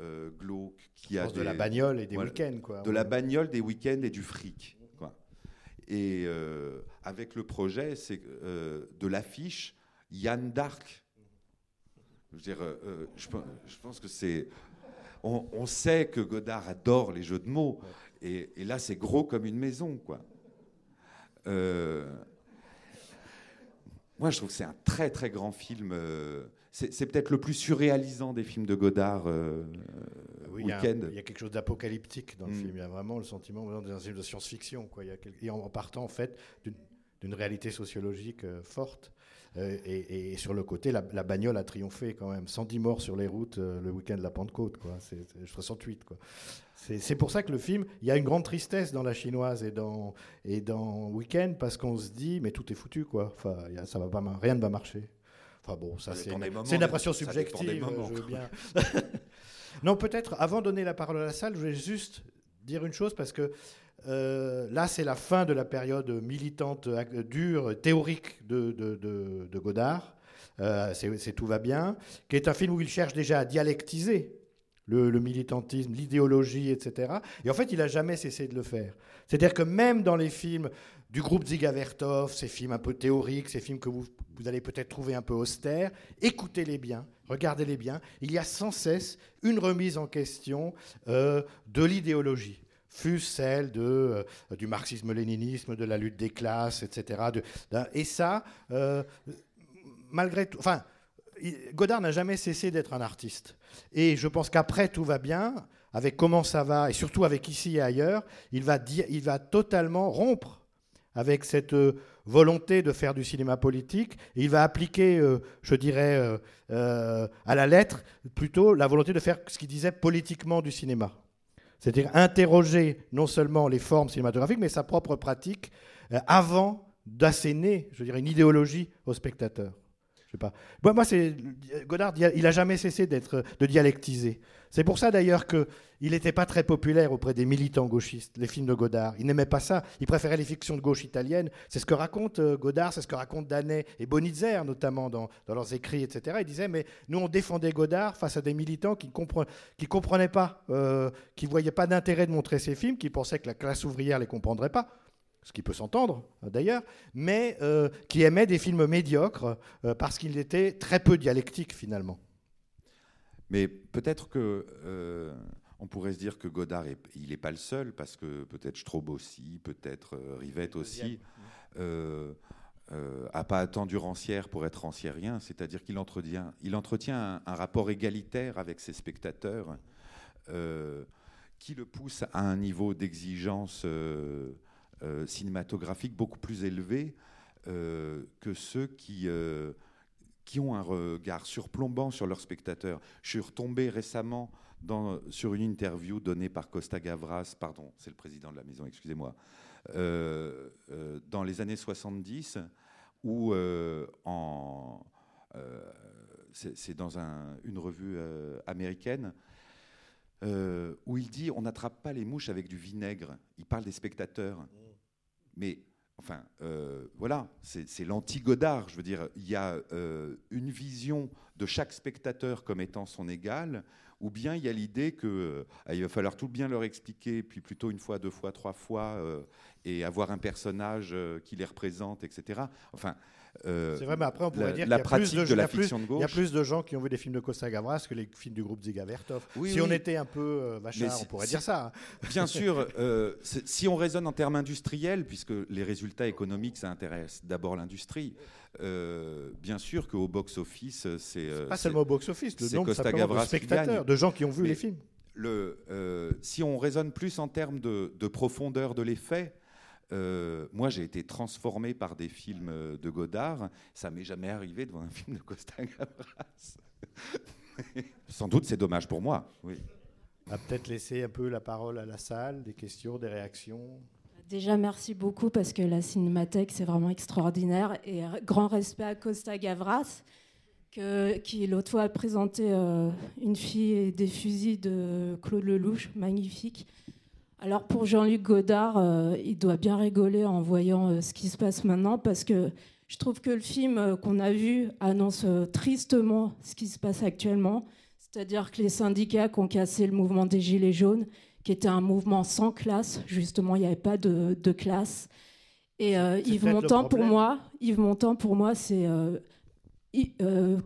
euh, glauque, qui a de la bagnole et des week-ends. Quoi. de la bagnole, des week-ends et du fric. Quoi. Et euh, avec le projet, c'est euh, de l'affiche Yann d'Arc. Je veux dire, euh, euh, je, pe- je pense que c'est. On, on sait que Godard adore les jeux de mots, et, et là, c'est gros comme une maison, quoi. Euh, moi, je trouve que c'est un très très grand film. euh, c'est peut-être le plus surréalisant des films de Godard. euh, Oui, il y, a un- Week-end. il y a quelque chose d'apocalyptique dans le Mm. film. Il y a vraiment le sentiment d'un film de science-fiction. Quel- Et en, en partant, en fait, d'une- d'une réalité sociologique euh, forte. Euh, et, et sur le côté, la, la bagnole a triomphé quand même. 110 morts sur les routes euh, le week-end de la Pentecôte. Quoi. C'est, c'est 68. Quoi. C'est, pour ça que le film, il y a une grande tristesse dans la chinoise et dans, et dans Week-end parce qu'on se dit, mais tout est foutu. Quoi. Enfin, a- ça va pas, rien ne va marcher. Enfin bon, ça, Ça c'est une, impression subjective. moments, je veux bien. non, peut-être, avant de donner la parole à la salle, je voulais juste dire une chose parce que euh, là, c'est la fin de la période militante, euh, dure, théorique de, Godard. Euh, c'est Tout va bien, qui est un film où il cherche déjà à dialectiser le, militantisme, l'idéologie, etc. Et en fait, il n'a jamais cessé de le faire. C'est-à-dire que même dans les films du groupe Ziga Vertov, ces films un peu théoriques, ces films que vous, allez peut-être trouver un peu austères, écoutez-les bien, regardez-les bien. Il y a sans cesse une remise en question de l'idéologie fût celle de, euh, du marxisme-léninisme, de la lutte des classes, etc. De- et ça, euh, malgré tout, enfin, Godard n'a jamais cessé d'être un artiste. Et je pense qu'après tout va bien, avec comment ça va, et surtout avec ici et ailleurs, il va, dire, il va totalement rompre avec cette euh, volonté de faire du cinéma politique. Et il va appliquer, je dirais, à la lettre, plutôt la volonté de faire ce qu'il disait politiquement du cinéma. C'est-à-dire interroger non seulement les formes cinématographiques, mais sa propre pratique euh, avant d'asséner, je dirais, une idéologie au spectateur. Je sais pas. Moi, moi c'est Godard. Il a jamais cessé d'être de dialectiser. C'est pour ça d'ailleurs que il n'était pas très populaire auprès des militants gauchistes. Les films de Godard, il n'aimait pas ça. Il préférait les fictions de gauche italiennes. C'est ce que raconte euh, Godard, c'est ce que raconte Danet et Bonitzer notamment dans, leurs écrits, etc. Il disait mais nous on défendait Godard face à des militants qui ne qui comprenaient pas, euh, qui voyaient pas d'intérêt de montrer ces films, qui pensaient que la classe ouvrière les comprendrait pas ce qui peut s'entendre euh, d'ailleurs, mais euh, qui aimait des films médiocres euh, parce qu'il était très peu dialectique finalement. Mais peut-être que euh, on pourrait se dire que Godard, est, il n'est pas le seul, parce que peut-être Straub aussi, peut-être euh, Rivette aussi, euh, euh, a pas attendu Rancière pour être ranciérien, c'est-à-dire qu'il entretient, il entretient un, un rapport égalitaire avec ses spectateurs euh, qui le pousse à un niveau d'exigence euh, euh, cinématographique beaucoup plus élevé euh, que ceux qui, euh, qui ont un regard surplombant sur leurs spectateurs. Je suis retombé récemment sur une interview donnée par Costa Gavras, pardon, c'est le président de la maison, excusez-moi, dans les années 70, où en, c'est dans un- une revue américaine, où il dit on n'attrape pas les mouches avec du vinaigre. Il parle des spectateurs. Mais enfin, euh, voilà, c'est l'anti-Godard. Je veux dire, il y a euh, une vision de chaque spectateur comme étant son égal, ou bien il y a l'idée que euh, ah, va falloir tout bien leur expliquer, puis plutôt une fois, deux fois, trois fois, et avoir un personnage qui les représente, etc. Enfin, euh, C'est vrai, mais après on pourrait la, dire la qu'il y a plus de, de, la plus- fiction de Il y a gauche. plus de gens qui ont vu des films de Costa Gavras que les films du groupe Ziga Vertov. Oui, si oui. on était un peu euh, vachard, si- on pourrait si- dire ça. hein. Bien sûr, euh, si on raisonne en termes industriels, puisque les résultats économiques, ça intéresse d'abord l'industrie, euh, bien sûr qu'au box-office, c'est... Pas seulement au box-office, le c'est nombre Costa de Gavras qui spectateurs, de gens qui ont vu Mais les films. le, si on raisonne plus en termes de, de profondeur de l'effet, euh, moi j'ai été transformé par des films euh, de Godard. Ça m'est jamais arrivé devant un film de Costa Gavras. Sans doute c'est dommage pour moi. Oui. On va peut-être laisser un peu la parole à la salle, des questions, des réactions. Déjà, merci beaucoup parce que la Cinémathèque, c'est vraiment extraordinaire. Et grand respect à Costa Gavras, que- qui l'autre fois a présenté euh, Une fille et des fusils de Claude Lelouch, magnifique. Alors pour Jean-Luc Godard, euh, il doit bien rigoler en voyant euh, ce qui se passe maintenant parce que je trouve que le film euh, qu'on a vu annonce tristement ce qui se passe actuellement. C'est-à-dire que les syndicats qui ont cassé le mouvement des Gilets jaunes, qui était un mouvement sans classe. Justement, il n'y avait pas de, de classe. Et Yves Montand, pour moi, Yves Montand, pour moi, c'est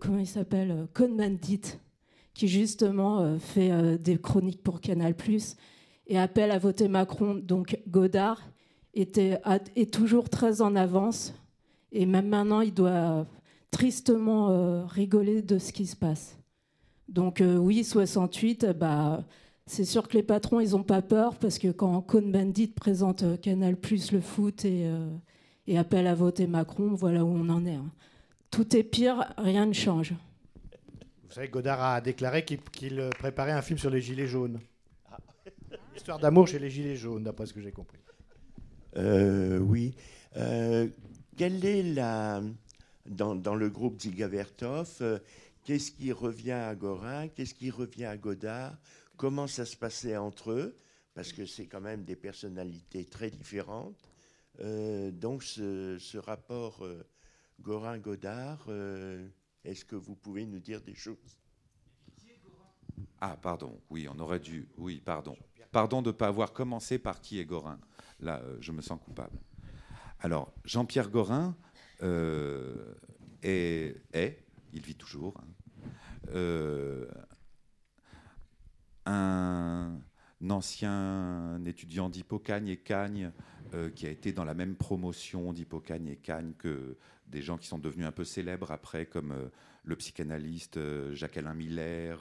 comment il s'appelle Cohn-Bendit, qui justement fait des chroniques pour Canal+ et appelle à voter Macron. Donc Godard était est toujours très en avance et même maintenant, il doit tristement euh, rigoler de ce qui se passe. Donc euh, oui, 68, bah, c'est sûr que les patrons, ils n'ont pas peur parce que quand Cohn-Bendit présente euh, Canal+, le foot et, euh, et appelle à voter Macron, voilà où on en est. hein. Tout est pire, rien ne change. Vous savez, Godard a déclaré qu'il euh, préparait un film sur les Gilets jaunes. Histoire d'amour chez les Gilets jaunes, d'après ce que j'ai compris. Euh, oui. Euh, quelle est la. Dans, dans le groupe Ziga Vertov, euh, qu'est-ce qui revient à Gorin Qu'est-ce qui revient à Godard Comment ça se passait entre eux Parce que c'est quand même des personnalités très différentes. Euh, donc, ce, ce rapport euh, Gorin-Godard, euh, est-ce que vous pouvez nous dire des choses? Ah, pardon, oui, on aurait dû. Oui, pardon. Pardon de ne pas avoir commencé par qui est Gorin. Là, euh, je me sens coupable. Alors, Jean-Pierre Gorin euh, est, il vit toujours, hein, euh, un ancien étudiant d'Hippocagne et Cagne qui a été dans la même promotion d'Hippocagne et Cagne que des gens qui sont devenus un peu célèbres après, comme le psychanalyste Jacques-Alain Miller,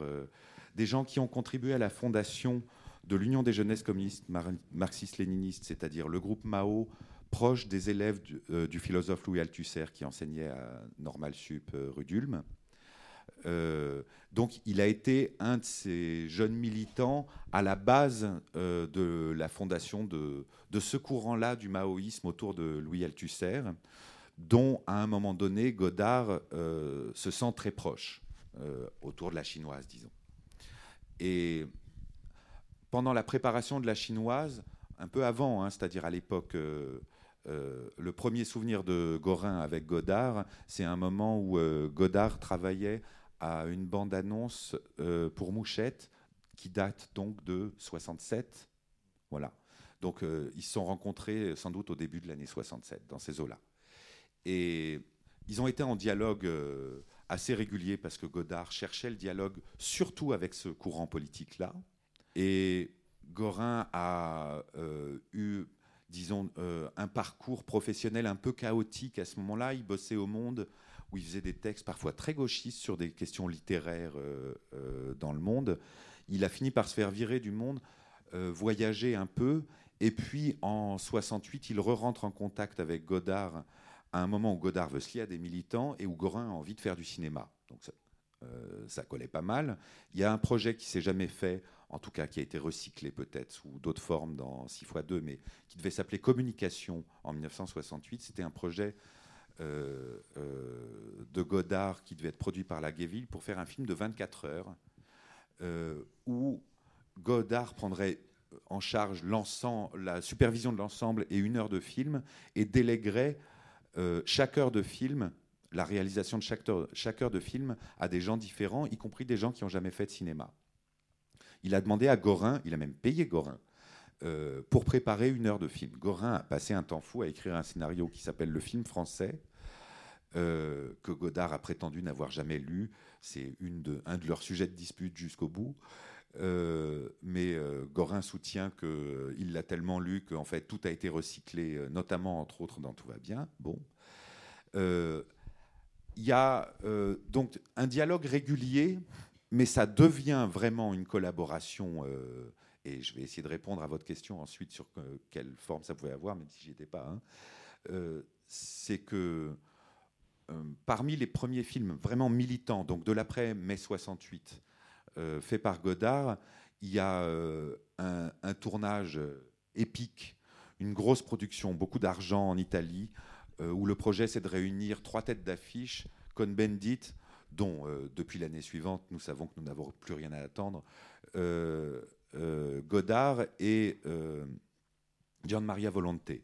des gens qui ont contribué à la fondation de l'Union des jeunesses communistes mar- marxistes-léninistes, c'est-à-dire le groupe Mao, proche des élèves du, euh, philosophe Louis Althusser qui enseignait à Normal Sup euh, rue d'Ulm. Euh, donc il a été un de ces jeunes militants à la base euh, de la fondation de, de ce courant-là du maoïsme autour de Louis Althusser, dont à un moment donné Godard se sent très proche, autour de la chinoise, disons. Et pendant la préparation de la chinoise, un peu avant, hein, c'est-à-dire à, l'époque, euh, euh, le premier souvenir de Gorin avec Godard, c'est un moment où euh, Godard travaillait à une bande-annonce pour Mouchette qui date donc de 67. Voilà. Donc ils se sont rencontrés sans doute au début de l'année 67, dans ces eaux-là. Et ils ont été en dialogue assez régulier parce que Godard cherchait le dialogue surtout avec ce courant politique-là. Et Gorin a euh, eu, disons, euh, un parcours professionnel un peu chaotique à ce moment-là. Il bossait au Monde où il faisait des textes parfois très gauchistes sur des questions littéraires euh, dans le monde. Il a fini par se faire virer du Monde, voyager un peu, et puis en 68, il re-rentre en contact avec Godard à un moment où Godard veut se lier à des militants et où Gorin a envie de faire du cinéma. Donc ça, ça collait pas mal. Il y a un projet qui s'est jamais fait, en tout cas qui a été recyclé peut-être sous d'autres formes dans 6x2, mais qui devait s'appeler Communication en 1968. C'était un projet euh, euh, de Godard qui devait être produit par la Guéville pour faire un film de 24 heures euh, où Godard prendrait en charge la supervision de l'ensemble et une heure de film et déléguerait euh, chaque heure de film, la réalisation de chaque heure, de film à des gens différents, y compris des gens qui n'ont jamais fait de cinéma. Il a demandé à Gorin, il a même payé Gorin, euh, pour préparer une heure de film. Gorin a passé un temps fou à écrire un scénario qui s'appelle Le film français, euh, que Godard a prétendu n'avoir jamais lu. C'est un de leurs sujets de dispute jusqu'au bout. Euh, mais Gorin soutient qu'il l'a tellement lu qu'en fait tout a été recyclé, notamment entre autres dans Tout va bien. Bon. Il y a euh, donc un dialogue régulier, mais ça devient vraiment une collaboration. euh, et je vais essayer de répondre à votre question ensuite sur que- quelle forme ça pouvait avoir, même si j'y étais pas. hein. Euh, C'est que parmi les premiers films vraiment militants, donc de l'après mai 68, euh, fait par Godard, il y a un, tournage épique, une grosse production, beaucoup d'argent en Italie, où le projet c'est de réunir trois têtes d'affiche, Cohn-Bendit, dont euh, depuis l'année suivante nous savons que nous n'avons plus rien à attendre, euh, euh, Godard et euh, Gian Maria Volonté.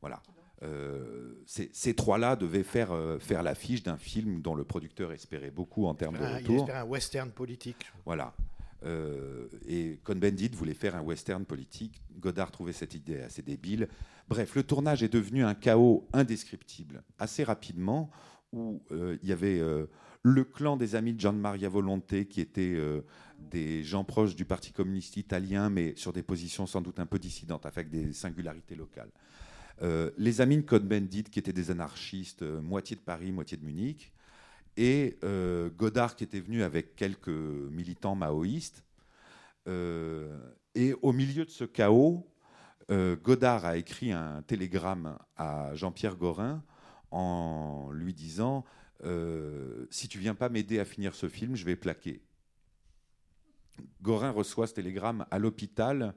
Voilà. Euh, ces, ces trois-là devaient faire, euh, faire l'affiche d'un film dont le producteur espérait beaucoup en termes de Ah, il retour. espère un western politique. Voilà. Euh, et Cohn-Bendit voulait faire un western politique. Godard trouvait cette idée assez débile. Bref, le tournage est devenu un chaos indescriptible assez rapidement, où euh, il y avait euh, le clan des amis de Gian Maria Volonté, qui étaient euh, des gens proches du Parti communiste italien, mais sur des positions sans doute un peu dissidentes, avec des singularités locales. Les amis de Cohn-Bendit, qui étaient des anarchistes, moitié de Paris, moitié de Munich, et Godard qui était venu avec quelques militants maoïstes. Et au milieu de ce chaos, Godard a écrit un télégramme à Jean-Pierre Gorin en lui disant euh, Si tu viens pas m'aider à finir ce film, je vais plaquer. Gorin reçoit ce télégramme à l'hôpital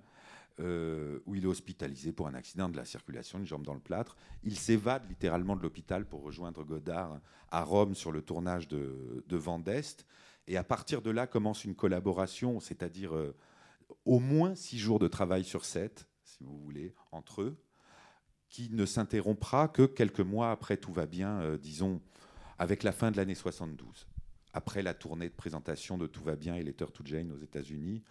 euh, où il est hospitalisé pour un accident de la circulation, une jambe dans le plâtre. Il s'évade littéralement de l'hôpital pour rejoindre Godard à Rome sur le tournage de, de. Et à partir de là commence une collaboration, c'est-à-dire euh, au moins six jours de travail sur sept, si vous voulez, entre eux, qui ne s'interrompra que quelques mois après tout va bien, euh, disons, avec la fin de l'année 72. après la tournée de présentation de Tout va bien et Letter to Jane aux États-Unis,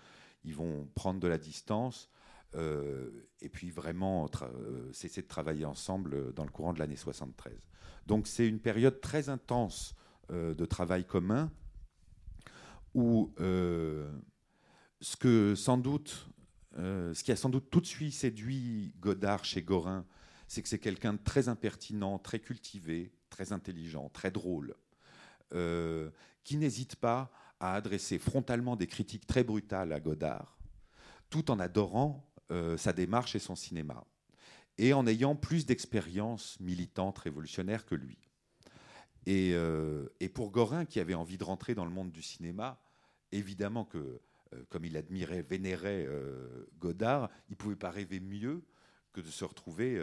ils vont prendre de la distance euh, et puis vraiment euh, cesser de travailler ensemble dans le courant de l'année 73. Donc c'est une période très intense de travail commun où ce que sans doute, ce qui a sans doute tout de suite séduit Godard chez Gorin, c'est que c'est quelqu'un de très impertinent, très cultivé, très intelligent, très drôle, qui n'hésite pas à adresser frontalement des critiques très brutales à Godard, tout en adorant euh, sa démarche et son cinéma, et en ayant plus d'expérience militante révolutionnaire que lui. Et, euh, pour Gorin, qui avait envie de rentrer dans le monde du cinéma, évidemment que, euh, comme il admirait, vénérait Godard, il ne pouvait pas rêver mieux que de se retrouver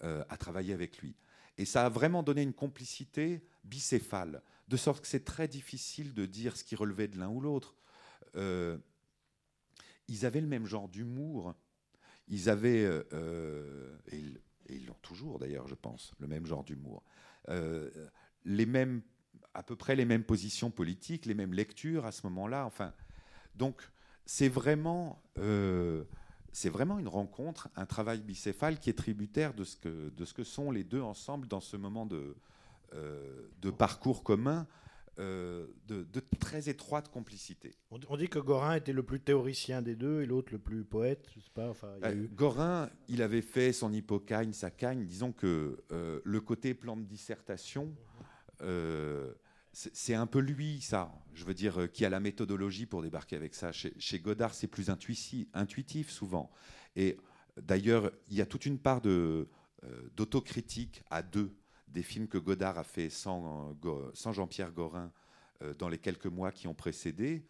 à travailler avec lui. Et ça a vraiment donné une complicité bicéphale, de sorte que c'est très difficile de dire ce qui relevait de l'un ou l'autre ils avaient le même genre d'humour. Ils avaient, euh, euh, et, ils l'ont toujours d'ailleurs, je pense, le même genre d'humour. Euh, les mêmes, à peu près les mêmes positions politiques, les mêmes lectures à ce moment-là. Enfin, donc c'est vraiment, c'est vraiment une rencontre, un travail bicéphale qui est tributaire de ce que, de ce que sont les deux ensemble dans ce moment de, de parcours commun euh, de, très étroite complicité. On, dit que Gorin était le plus théoricien des deux et l'autre le plus poète. Je sais pas, enfin, il euh, Gorin, il avait fait son hippocagne, sa cagne. Disons que euh, le côté plan de dissertation, c'est un peu lui, ça. Je veux dire, qui a la méthodologie pour débarquer avec ça. Chez, Godard, c'est plus intuitif, souvent. Et d'ailleurs, il y a toute une part d'autocritique à deux des films que Godard a fait sans, sans Jean-Pierre Gorin euh, dans les quelques mois qui ont précédé,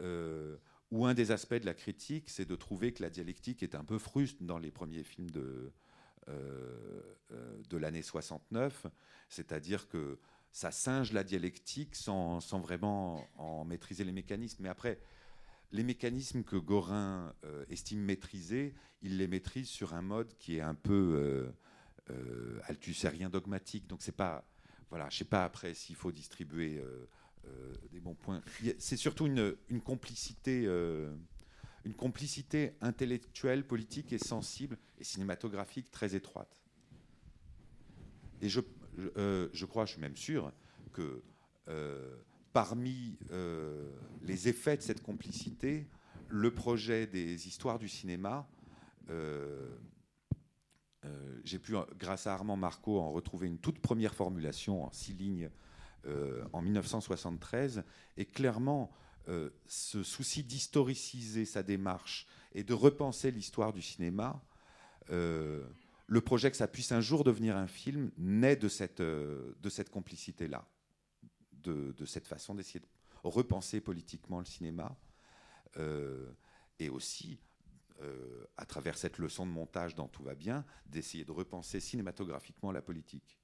euh, où un des aspects de la critique, c'est de trouver que la dialectique est un peu fruste dans les premiers films de, euh, de l'année 69, c'est-à-dire que ça singe la dialectique sans, vraiment en maîtriser les mécanismes. Mais après, les mécanismes que Gorin estime maîtriser, il les maîtrise sur un mode qui est un peu euh, rien dogmatique. Donc c'est pas, voilà, je sais pas après s'il faut distribuer euh, euh, des bons points. C'est surtout une, complicité, une complicité intellectuelle, politique et sensible et cinématographique très étroite. Et je, je, crois, je suis même sûr que parmi les effets de cette complicité, le projet des histoires du cinéma euh, j'ai pu, grâce à Armand Marco, en retrouver une toute première formulation en six lignes euh, en 1973. Et clairement, euh, ce souci d'historiciser sa démarche et de repenser l'histoire du cinéma, le projet que ça puisse un jour devenir un film naît de cette, de cette complicité-là, de, de, cette façon d'essayer de repenser politiquement le cinéma. et aussi euh, à travers cette leçon de montage dans Tout va bien, d'essayer de repenser cinématographiquement la politique.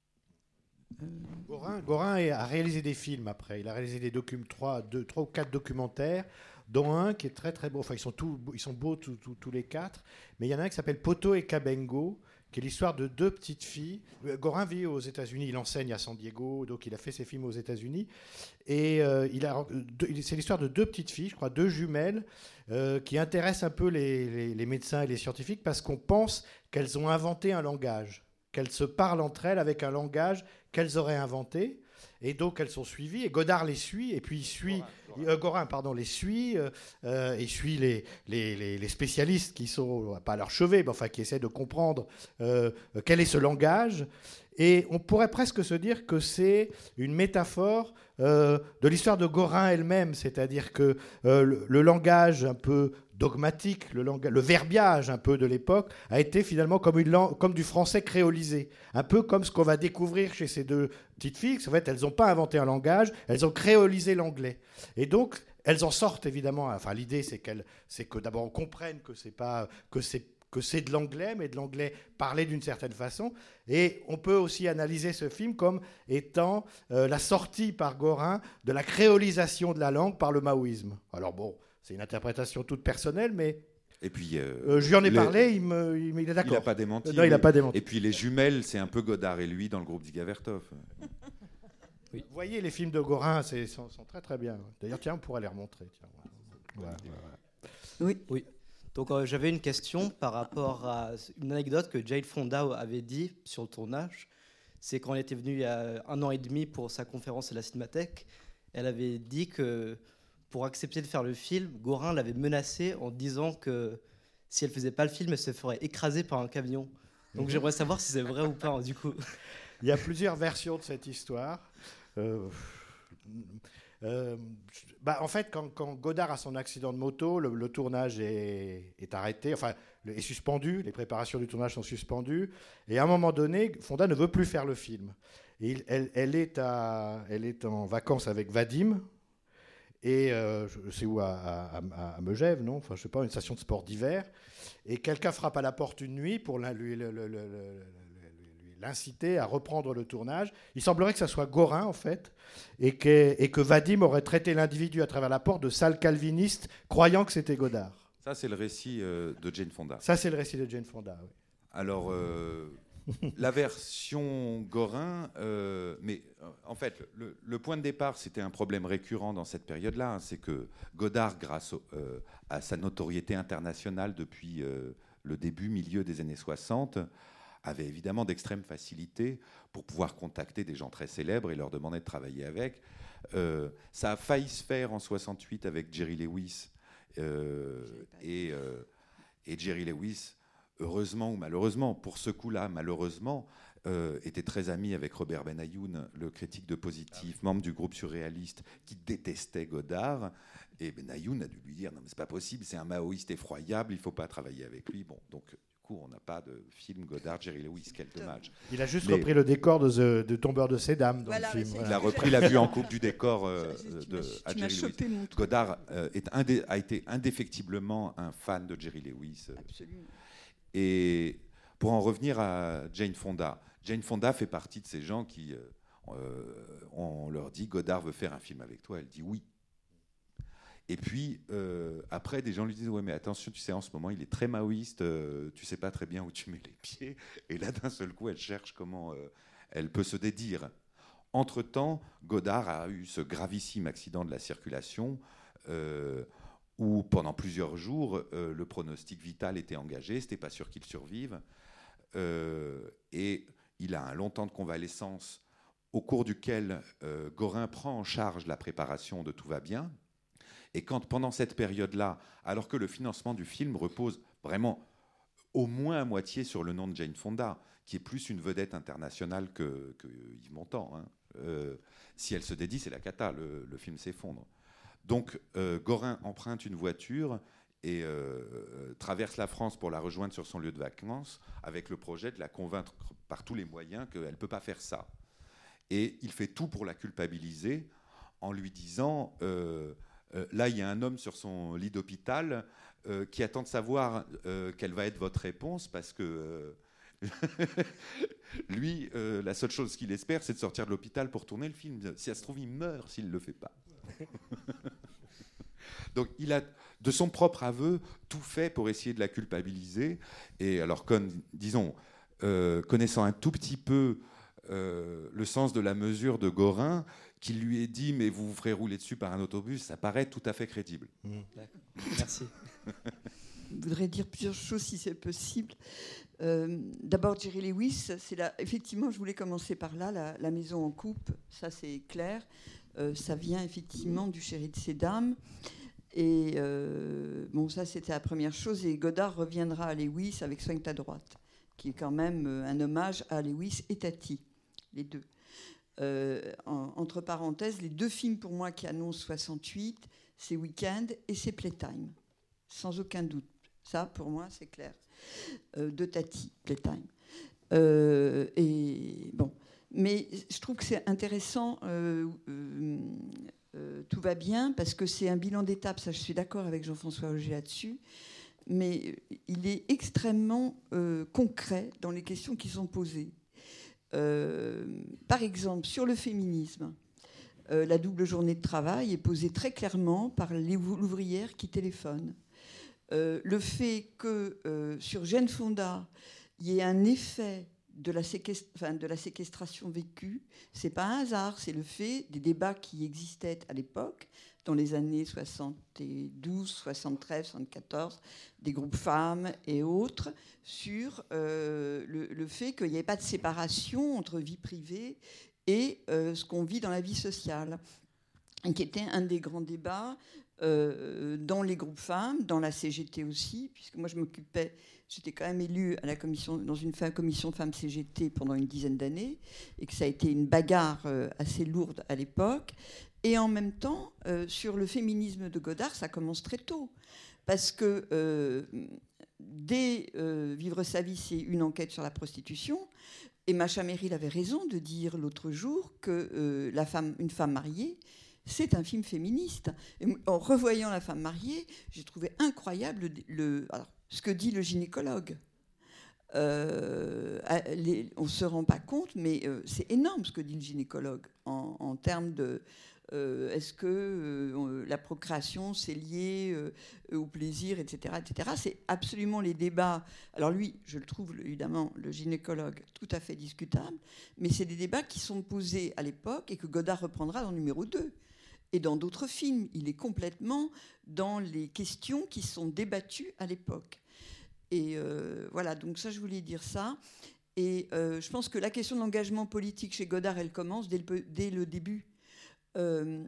Gorin, a réalisé des films après. Il a réalisé des trois, deux, trois ou quatre documentaires, dont un qui est très très beau. Enfin, ils sont, tous, ils sont beaux tous, les quatre. Mais il y en a un qui s'appelle Poto et Cabengo, qui est l'histoire de deux petites filles. Euh, Gorin vit aux États-Unis, il enseigne à San Diego, donc il a fait ses films aux États-Unis. Et euh, a, c'est l'histoire de deux petites filles, je crois, deux jumelles, euh, qui intéressent un peu les, médecins et les scientifiques parce qu'on pense qu'elles ont inventé un langage, qu'elles se parlent entre elles avec un langage qu'elles auraient inventé. Et donc elles sont suivies, et Godard les suit, et puis il suit, Gorin, pardon, les suit, euh, et suit les, les, les, spécialistes qui sont, pas à leur chevet, mais enfin qui essaient de comprendre quel est ce langage. Et on pourrait presque se dire que c'est une métaphore euh, de l'histoire de Gorin elle-même, c'est-à-dire que euh, le, langage un peu dogmatique, le, verbiage un peu de l'époque, a été finalement comme du français créolisé. Un peu comme ce qu'on va découvrir chez ces deux petites filles. En fait, elles n'ont pas inventé un langage, elles ont créolisé l'anglais. Et donc, elles en sortent évidemment. Enfin, l'idée, c'est qu'elles, c'est que d'abord on comprenne que c'est pas que c'est que c'est de l'anglais, mais de l'anglais parlé d'une certaine façon. Et on peut aussi analyser ce film comme étant euh, la sortie par Gorin de la créolisation de la langue par le maoïsme. Alors bon, c'est une interprétation toute personnelle, mais et puis, euh, euh, je lui en ai parlé, il, me, il, est d'accord. Il n'a pas démenti. Non, il n'a pas démenti. Et puis les jumelles, c'est un peu Godard et lui dans le groupe Digavertov. Vous voyez, les films de Gorin c'est, sont, sont très très bien. D'ailleurs, tiens, on pourrait les remontrer. Tiens. Voilà, voilà. Oui. Oui. Donc euh, j'avais une question par rapport à une anecdote que Jade Fonda avait dit sur le tournage. C'est quand elle était venue il y a un an et demi pour sa conférence à la Cinémathèque, elle avait dit que pour accepter de faire le film, Gorin l'avait menacée en disant que si elle faisait pas le film, elle se ferait écraser par un camion. Donc Mhm. j'aimerais savoir si c'est vrai ou pas, du coup. Il y a plusieurs versions de cette histoire. Euh, euh, bah, en fait, quand, Godard a son accident de moto, le, tournage est, arrêté, enfin, est suspendu, les préparations du tournage sont suspendues, et à un moment donné, Fonda ne veut plus faire le film. Elle, est en vacances avec Vadim, et euh, sais où, à, à, Megève, non? Enfin, je sais pas, une station de sport d'hiver. Et quelqu'un frappe à la porte une nuit pour l'in- lui- l'inciter à reprendre le tournage. Il semblerait que ça soit Gorin, en fait, et que, et que Vadim aurait traité l'individu à travers la porte de sale calviniste, croyant que c'était Godard. Ça, c'est le récit euh, de Jane Fonda. Ça, c'est le récit de Jane Fonda. oui. Alors, euh, la version Gorin, euh, mais en fait, le, le point de départ, c'était un problème récurrent dans cette période-là. hein, c'est que Godard, grâce au- à sa notoriété internationale depuis le début, milieu des années 60, avait évidemment d'extrêmes facilités pour pouvoir contacter des gens très célèbres et leur demander de travailler avec. Euh, ça a failli se faire en 68 avec Jerry Lewis. euh, et, euh, et Jerry Lewis, heureusement ou malheureusement, pour ce coup-là, malheureusement, euh, était très ami avec Robert Benayoun, le critique de Positif, membre du groupe surréaliste, qui détestait Godard. Et Benayoun a dû lui dire Non, mais c'est pas possible, c'est un maoïste effroyable, il faut pas travailler avec lui. Bon, donc, on n'a pas de film Godard, Jerry Lewis, quel dommage. Il a juste Mais- repris le décor de, The- de Tombeur de ces dames dans Voilà, le film. il a repris la vue en coupe du décor euh, de, à Jerry chopé Lewis. Godard euh, est indé- a été indéfectiblement un fan de Jerry Lewis. euh, Absolument. Et pour en revenir à Jane Fonda, Jane Fonda fait partie de ces gens qui, euh, on leur dit Godard veut faire un film avec toi, elle dit oui. Et puis euh, après, des gens lui disent ouais mais attention, tu sais en ce moment il est très maoïste, euh, tu sais pas très bien où tu mets les pieds. Et là d'un seul coup, elle cherche comment euh, elle peut se dédire. Entre temps, Godard a eu ce gravissime accident de la circulation. euh, où pendant plusieurs jours, le pronostic vital était engagé, c'était pas sûr qu'il survive. Et il a un long temps de convalescence au cours duquel Gorin prend en charge la préparation de Tout va bien. Et quand pendant cette période-là, alors que le financement du film repose vraiment au moins à moitié sur le nom de Jane Fonda, qui est plus une vedette internationale que, que Yves Montand, hein, euh, si elle se dédie, c'est la cata, le, film s'effondre. Donc euh, Gorin emprunte une voiture et euh, traverse la France pour la rejoindre sur son lieu de vacances avec le projet de la convaincre par tous les moyens qu'elle ne peut pas faire ça. Et il fait tout pour la culpabiliser en lui disant euh, là, il y a un homme sur son lit d'hôpital euh, qui attend de savoir euh, quelle va être votre réponse parce que lui, la seule chose qu'il espère, c'est de sortir de l'hôpital pour tourner le film. Si ça se trouve, il meurt s'il ne le fait pas. Donc il a, de son propre aveu, tout fait pour essayer de la culpabiliser. Et alors, comme, disons, euh, connaissant un tout petit peu euh, le sens de la mesure de Gorin, qui lui est dit mais vous vous ferez rouler dessus par un autobus, ça paraît tout à fait crédible. D'accord. Merci. Je voudrais dire plusieurs choses si c'est possible. Euh, D'abord, Jerry Lewis, c'est là. Effectivement, je voulais commencer par là, la, la maison en coupe, ça c'est clair. Euh, ça vient effectivement du chéri de ces dames. Et euh, bon, ça c'était la première chose. Et Godard reviendra à Lewis avec Soigne ta droite, qui est quand même un hommage à Lewis et Tati, les deux. Euh, en- entre parenthèses, les deux films pour moi qui annoncent 68, c'est Weekend et c'est Playtime, sans aucun doute. Ça, pour moi, c'est clair. Euh, de Tati, Playtime. Euh, et bon, mais je trouve que c'est intéressant. tout va bien parce que c'est un bilan d'étape. Ça, je suis d'accord avec Jean-François Auger là-dessus. Mais il est extrêmement concret dans les questions qui sont posées. Euh, par exemple, sur le féminisme, euh, la double journée de travail est posée très clairement par l'ouvrière qui téléphone. Euh, le fait que sur Jeanne Fonda, il y ait un effet de la, de la séquestration vécue. C'est pas un hasard, c'est le fait des débats qui existaient à l'époque, dans les années 72, 73, 74, des groupes femmes et autres, sur euh, le, fait qu'il n'y avait pas de séparation entre vie privée et euh, ce qu'on vit dans la vie sociale, qui était un des grands débats euh, dans les groupes femmes, dans la CGT aussi, puisque moi je m'occupais, j'étais quand même élue à la commission, dans une commission femmes CGT pendant une dizaine d'années, et que ça a été une bagarre assez lourde à l'époque. Et en même temps, euh, sur le féminisme de Godard, ça commence très tôt, parce que euh, dès euh, Vivre sa vie, c'est une enquête sur la prostitution. Et Macha Merrill avait raison de dire l'autre jour que la femme, une femme mariée, c'est un film féministe. En revoyant La femme mariée, j'ai trouvé incroyable ce que dit le gynécologue. On ne se rend pas compte, mais c'est énorme ce que dit le gynécologue en termes de euh, est-ce que euh, la procréation c'est lié euh, au plaisir, etc., etc. C'est absolument les débats. Alors lui, je le trouve évidemment le gynécologue tout à fait discutable, mais c'est des débats qui sont posés à l'époque et que Godard reprendra dans numéro 2 et dans d'autres films. Il est complètement dans les questions qui sont débattues à l'époque. Et voilà, donc ça, je voulais dire ça. Et je pense que la question de l'engagement politique chez Godard, elle commence dès le début. Euh,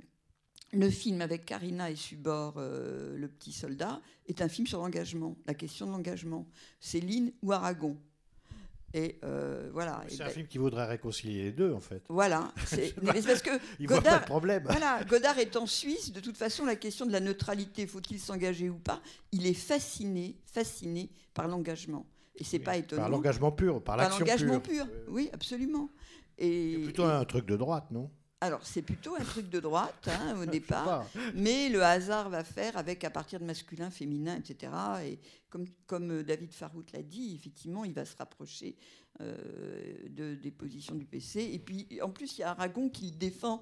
le film avec Karina et Subor, euh, Le petit soldat, est un film sur l'engagement, la question de l'engagement. Céline ou Aragon. Et euh, voilà. C'est un ben- film qui voudrait réconcilier les deux, en fait. voilà, c'est parce que Il voit pas Godard, de problème. Voilà, Godard est en Suisse. De toute façon, la question de la neutralité, faut-il s'engager ou pas Il est fasciné, fasciné par l'engagement. Et c'est pas étonnant. Par l'engagement pur, par l'action l'engagement pure. pur. Oui, absolument. Et, Plutôt un truc de droite, non? Alors, c'est plutôt un truc de droite hein, au départ, mais le hasard va faire avec à partir de masculin, féminin, etc. Et comme, comme euh, David Farout l'a dit, effectivement, il va se rapprocher euh, de, des positions du PC. Et puis, en plus, il y a Aragon qui le défend,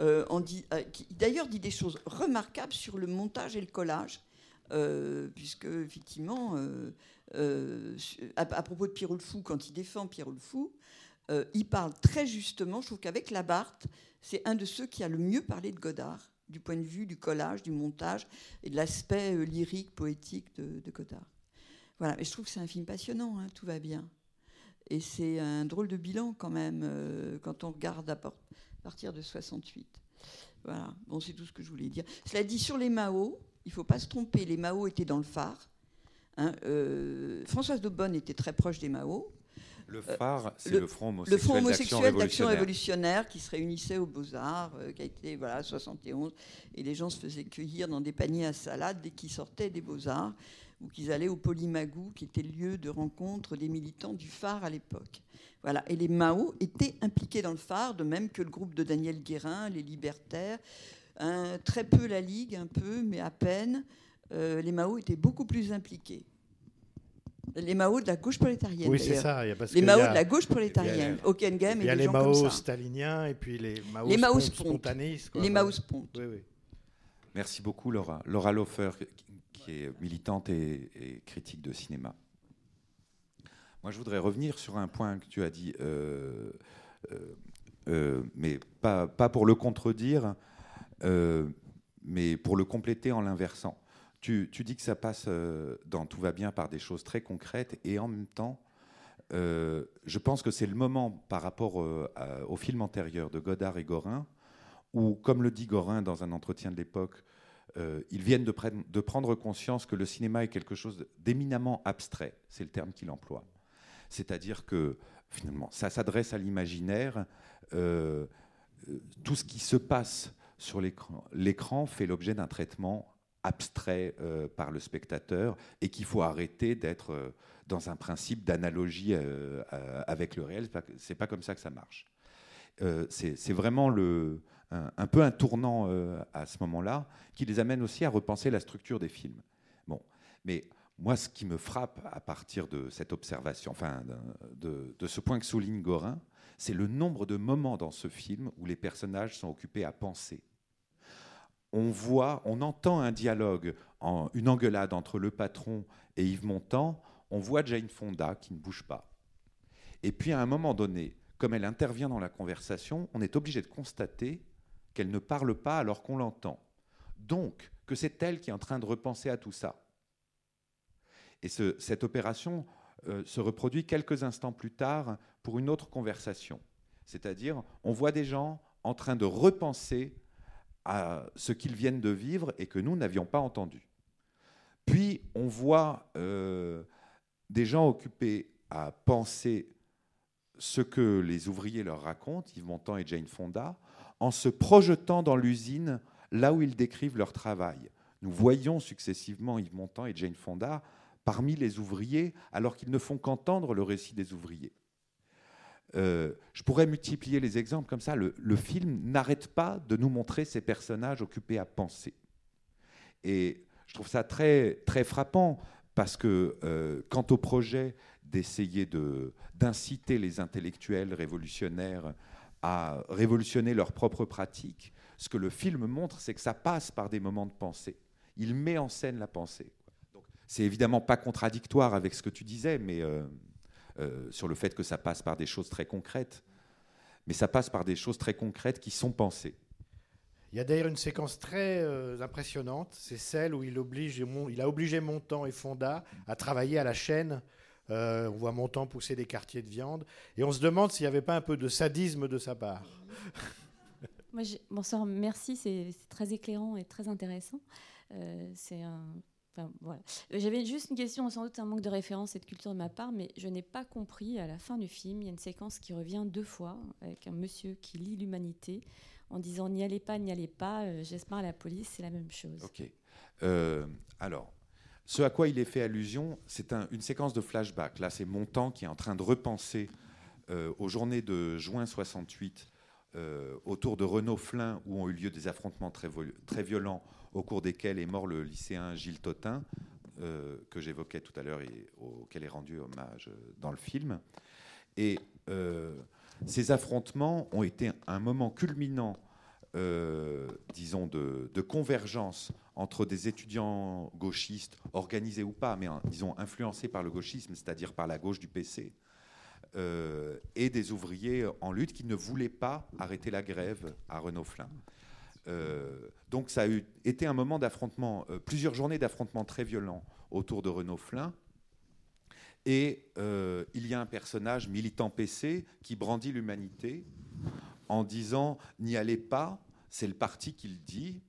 euh, en dit- euh, qui d'ailleurs dit des choses remarquables sur le montage et le collage. puisque effectivement, à, à propos de Pierrot le Fou, quand il défend Pierrot le Fou, euh, il parle très justement, je trouve qu'avec Labarthe, c'est un de ceux qui a le mieux parlé de Godard, du point de vue du collage, du montage et de l'aspect euh, lyrique, poétique de, de Godard. Voilà, mais je trouve que c'est un film passionnant, hein, tout va bien. Et c'est un drôle de bilan quand même, euh, quand on regarde à, partir de 68. Voilà, bon, c'est tout ce que je voulais dire. Cela dit, sur les Mao, il ne faut pas se tromper, les Mao étaient dans le phare. hein, Françoise Daubonne était très proche des Mao. Le phare, c'est le- le Front le homosexuel Front d'Action homosexuel d'action révolutionnaire. révolutionnaire qui se réunissait aux Beaux-Arts, euh, qui a été voilà 71, et les gens se faisaient cueillir dans des paniers à salade dès qu'ils sortaient des Beaux-Arts ou qu'ils allaient au Polymagou, qui était le lieu de rencontre des militants du phare à l'époque. Voilà, et les Mao étaient impliqués dans le phare, de même que le groupe de Daniel Guérin, les Libertaires, un- très peu la Ligue, un peu, mais à peine. Euh, les Mao étaient beaucoup plus impliqués. Les Mao de la gauche prolétarienne. Oui, c'est ça, il y a- parce les y Mao a- de la gauche il y a- prolétarienne. Hockenheim Il et y a des les gens comme Mao ça. staliniens et puis les Mao, Les Mao spon- spontes. spontanéistes. quoi. Les Mao spontes. Oui, oui. Merci beaucoup, Laura. Laura Lofer, qui- est militante et, et critique de cinéma. Moi, je voudrais revenir sur un point que tu as dit, euh, euh, euh, mais pas, pas pour le contredire, euh, mais pour le compléter en l'inversant. Tu, dis que ça passe euh, dans Tout va bien par des choses très concrètes et en même temps, euh, je pense que c'est le moment par rapport euh, au film antérieur de Godard et Gorin où, comme le dit Gorin dans un entretien de l'époque, euh, ils viennent de, de prendre conscience que le cinéma est quelque chose d'éminemment abstrait, c'est le terme qu'il emploie. C'est-à-dire que finalement, ça s'adresse à l'imaginaire. tout ce qui se passe sur l'écran fait l'objet d'un traitement abstrait euh, par le spectateur et qu'il faut arrêter d'être euh, dans un principe d'analogie euh, avec le réel. C'est pas- pas comme ça que ça marche. C'est vraiment le, un, peu un tournant à ce moment-là qui les amène aussi à repenser la structure des films. Bon, mais moi, ce qui me frappe à partir de cette observation, enfin de ce point que souligne Gorin, c'est le nombre de moments dans ce film où les personnages sont occupés à penser. On voit, on entend un dialogue, une engueulade entre le patron et Yves Montand. On voit Jane Fonda qui ne bouge pas. Et puis à un moment donné, comme elle intervient dans la conversation, on est obligé de constater qu'elle ne parle pas alors qu'on l'entend. Donc, que c'est elle qui est en train de repenser à tout ça. Et ce- cette opération euh, se reproduit quelques instants plus tard pour une autre conversation. C'est-à-dire, on voit des gens en train de repenser à ce qu'ils viennent de vivre et que nous n'avions pas entendu. Puis, on voit euh, des gens occupés à penser ce que les ouvriers leur racontent, Yves Montand et Jane Fonda, en se projetant dans l'usine là où ils décrivent leur travail. Nous voyons successivement Yves Montand et Jane Fonda parmi les ouvriers, alors qu'ils ne font qu'entendre le récit des ouvriers. Euh, je pourrais multiplier les exemples comme ça. Le, film n'arrête pas de nous montrer ces personnages occupés à penser. Et je trouve ça très, très frappant parce que euh, quant au projet d'essayer de- d'inciter les intellectuels révolutionnaires à révolutionner leurs propres pratiques, ce que le film montre, c'est que ça passe par des moments de pensée. Il met en scène la pensée. C'est évidemment pas contradictoire avec ce que tu disais, mais euh, euh, sur le fait que ça passe par des choses très concrètes. Mais ça passe par des choses très concrètes qui sont pensées. Il y a d'ailleurs une séquence très euh, impressionnante, c'est celle où il, oblige, il a obligé Montand et Fonda à travailler à la chaîne. Euh, on voit Montand pousser des quartiers de viande, et on se demande s'il n'y avait pas un peu de sadisme de sa part. Moi, bonsoir, merci, c'est c'est très éclairant et très intéressant. Euh, c'est un. Euh, J'avais juste une question, sans doute un manque de référence et de culture de ma part, mais je n'ai pas compris à la fin du film, il y a une séquence qui revient deux fois avec un monsieur qui lit l'humanité en disant n'y allez pas, n'y allez pas, euh, j'espère la police, c'est la même chose. Ok. Euh, alors, ce à quoi il est fait allusion, c'est un- une séquence de flashback. Là, c'est Montand qui est en train de repenser aux journées de juin 68 euh, autour de Renaud Flin, où ont eu lieu des affrontements très violents, au cours desquels est mort le lycéen Gilles Totin, euh, que j'évoquais tout à l'heure et auquel est rendu hommage euh, dans le film. Et euh, ces affrontements ont été un moment culminant, disons, de, de convergence entre des étudiants gauchistes, organisés ou pas, mais hein, disons influencés par le gauchisme, c'est-à-dire par la gauche du PC, et des ouvriers en lutte qui ne voulaient pas arrêter la grève à Renault-Flin. Euh, donc ça a été un moment d'affrontement, euh, plusieurs journées d'affrontement très violents autour de Renault-Flin. Et euh, il y a un personnage militant PC qui brandit l'humanité en disant n'y allez pas, c'est le parti qui le dit.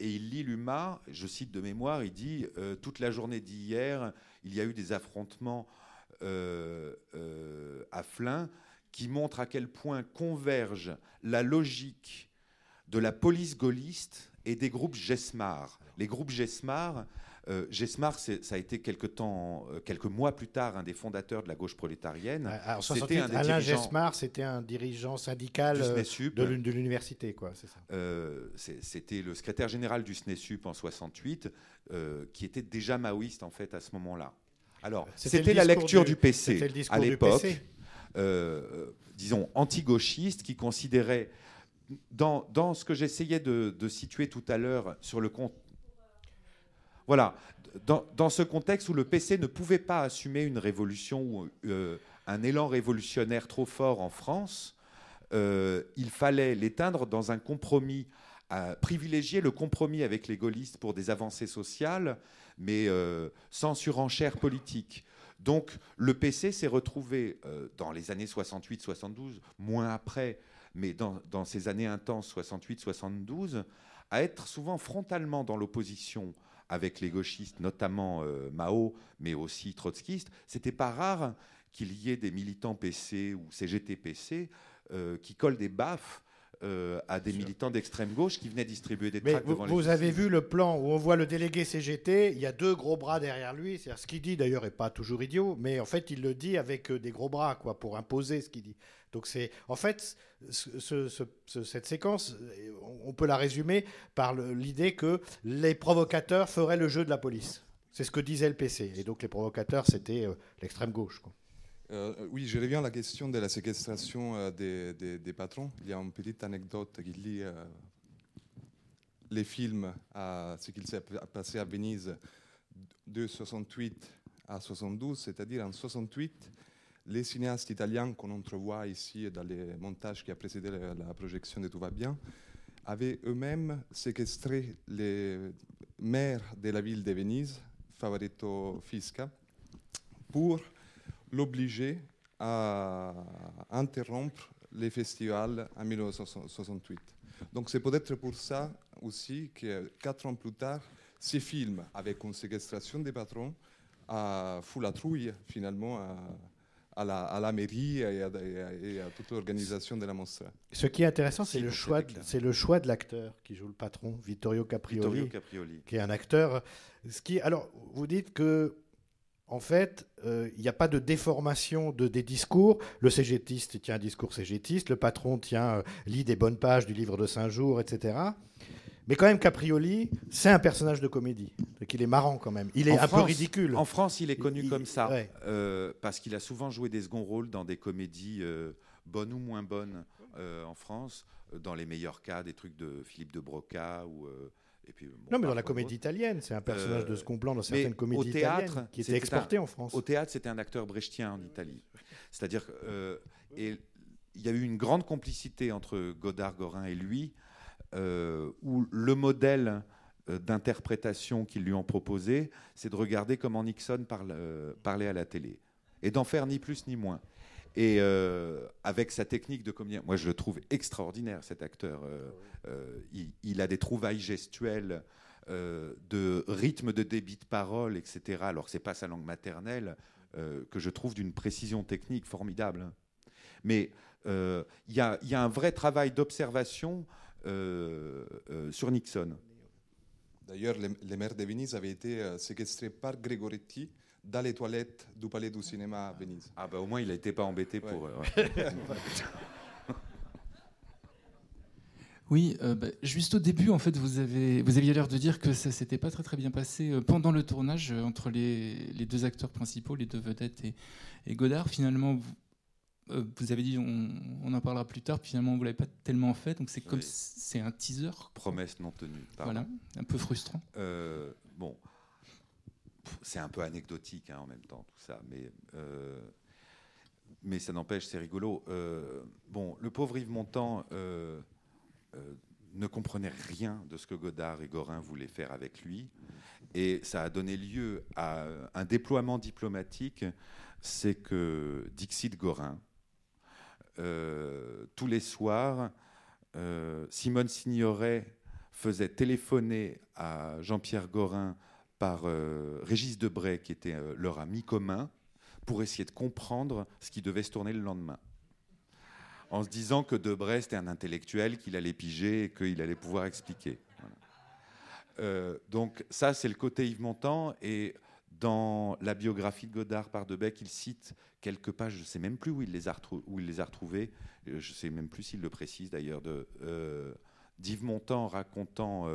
Et il lit l'UMA, je cite de mémoire, il dit toute la journée d'hier, il y a eu des affrontements à Flins qui montrent à quel point converge la logique de la police gaulliste et des groupes Gesmar. Les groupes Gesmar, euh, Gesmar, ça a été quelque temps, euh, quelques mois plus tard, un des fondateurs de la gauche prolétarienne. Alors, C'était 68, un des Alain Gesmar, c'était un dirigeant syndical euh, de l'uni- de l'université, quoi. Euh, C'était le secrétaire général du SNESUP en 68, euh, qui était déjà maoïste en fait à ce moment-là. Alors, C'était le la lecture du- du, PC c'était le à l'époque, disons anti-gauchiste, qui considérait dans, ce que j'essayais de, situer tout à l'heure sur le compte. Voilà, dans, ce contexte où le PC ne pouvait pas assumer une révolution ou euh, un élan révolutionnaire trop fort en France, euh, il fallait l'éteindre dans un compromis, privilégier le compromis avec les gaullistes pour des avancées sociales, mais euh, sans surenchère politique. Donc le PC s'est retrouvé dans les années 68-72, moins après, mais dans, ces années intenses 68-72, à être souvent frontalement dans l'opposition avec les gauchistes, notamment euh, Mao, mais aussi trotskistes. C'était pas rare qu'il y ait des militants PC ou CGT-PC euh, qui collent des baffes euh, à des militants d'extrême gauche qui venaient distribuer des tracts vous, devant les vous avez vu le plan où on voit le délégué CGT, il y a deux gros bras derrière lui. C'est-à-dire ce qu'il dit d'ailleurs est pas toujours idiot, mais en fait il le dit avec euh, des gros bras quoi pour imposer ce qu'il dit. Donc c'est en fait ce- ce- ce- ce- cette séquence, on- peut la résumer par le- l'idée que les provocateurs feraient le jeu de la police. C'est ce que disait le PC. Et donc les provocateurs c'était euh, l'extrême gauche. quoi. Euh, oui, je reviens à la question de la séquestration euh, des, des- patrons. Il y a une petite anecdote qui lie euh, les films à ce qu'il s'est passé à Venise de 68 à 72, c'est-à-dire en 68, les cinéastes italiens qu'on entrevoit ici dans les montages qui a précédé la, la projection de Tout va bien avaient eux-mêmes séquestré les maires de la ville de Venise, Favoretto Fisca, pour l'obliger à interrompre les festivals en 1968. Donc c'est peut-être pour ça aussi que quatre ans plus tard, ces films, avec une séquestration des patrons, a fou la trouille finalement à, à la, à la mairie et à, et à toute l'organisation de la mostra. Ce qui est intéressant, c'est le, choix de- c'est le choix de l'acteur qui joue le patron, Vittorio Caprioli, Vittorio Caprioli. qui est un acteur. Ce qui, alors, vous dites que, en fait, euh, il n'y a pas de déformation de, des discours. Le cégétiste tient un discours cégétiste, le patron tient, euh, lit des bonnes pages du livre de Saint-Jour, etc. Mais quand même, Caprioli, c'est un personnage de comédie. Donc il est marrant quand même. Il est En un France- peu ridicule. En France, il est connu Il- comme ça, ouais. euh, parce qu'il a souvent joué des seconds rôles dans des comédies bonnes ou moins bonnes en France, dans les meilleurs cas, des trucs de Philippe de Broca ou. Euh, et puis, bon, Non, mais dans la comédie italienne, c'est un personnage de second plan dans certaines comédies théâtre, italiennes qui exportées un- en France. Au théâtre, c'était un acteur brechtien en Italie. C'est-à-dire, euh, et il y a eu une grande complicité entre Godard, Gorin et lui, euh, où le modèle euh, d'interprétation qu'ils lui ont proposé, c'est de regarder comment Nixon parle, euh, parlait à la télé, et d'en faire ni plus ni moins. Et euh, avec sa technique de comédien, moi je le trouve extraordinaire cet acteur. Euh, euh, il, a des trouvailles gestuelles, de rythme de débit de parole, etc. Alors que c'est pas sa langue maternelle, que je trouve d'une précision technique formidable. Mais il y, a, un vrai travail d'observation sur Nixon. D'ailleurs, les, les maires de Venise avaient été séquestrés par Gregoretti dans les toilettes du Palais du Cinéma à Venise. Ah bah au moins il n'était pas embêté pour... Ouais. euh, ouais. Oui, euh, bah, juste au début, en fait, vous, avez, vous aviez l'air de dire que ça s'était pas très très bien passé euh, pendant le tournage euh, entre les, les deux acteurs principaux, les deux vedettes et, et Godard. Finalement, vous, euh, vous avez dit on, on en parlera plus tard. Finalement, vous l'avez pas tellement fait, donc c'est comme Oui. c'est un teaser. Promesse non tenue. pardon. Voilà, un peu frustrant. Euh, bon, c'est un peu anecdotique hein, en même temps tout ça, mais euh, ça n'empêche, c'est rigolo. Euh, bon, le pauvre Yves Montand euh, ne comprenait rien de ce que Godard et Gorin voulaient faire avec lui, et ça a donné lieu à un déploiement diplomatique. C'est que Dixit Gorin, tous les soirs, Simone Signoret faisait téléphoner à Jean-Pierre Gorin par euh, Régis Debray, qui était euh, leur ami commun, pour essayer de comprendre ce qui devait se tourner le lendemain. En se disant que Debray, c'était un intellectuel, qu'il allait piger et qu'il allait pouvoir expliquer. Euh, donc ça, c'est le côté Yves Montand. Et dans la biographie de Godard par Debec, il cite quelques pages, je ne sais même plus où il les a, retrou- où il les a retrouvées, euh, je ne sais même plus s'il le précise d'ailleurs, d'Yves Montand racontant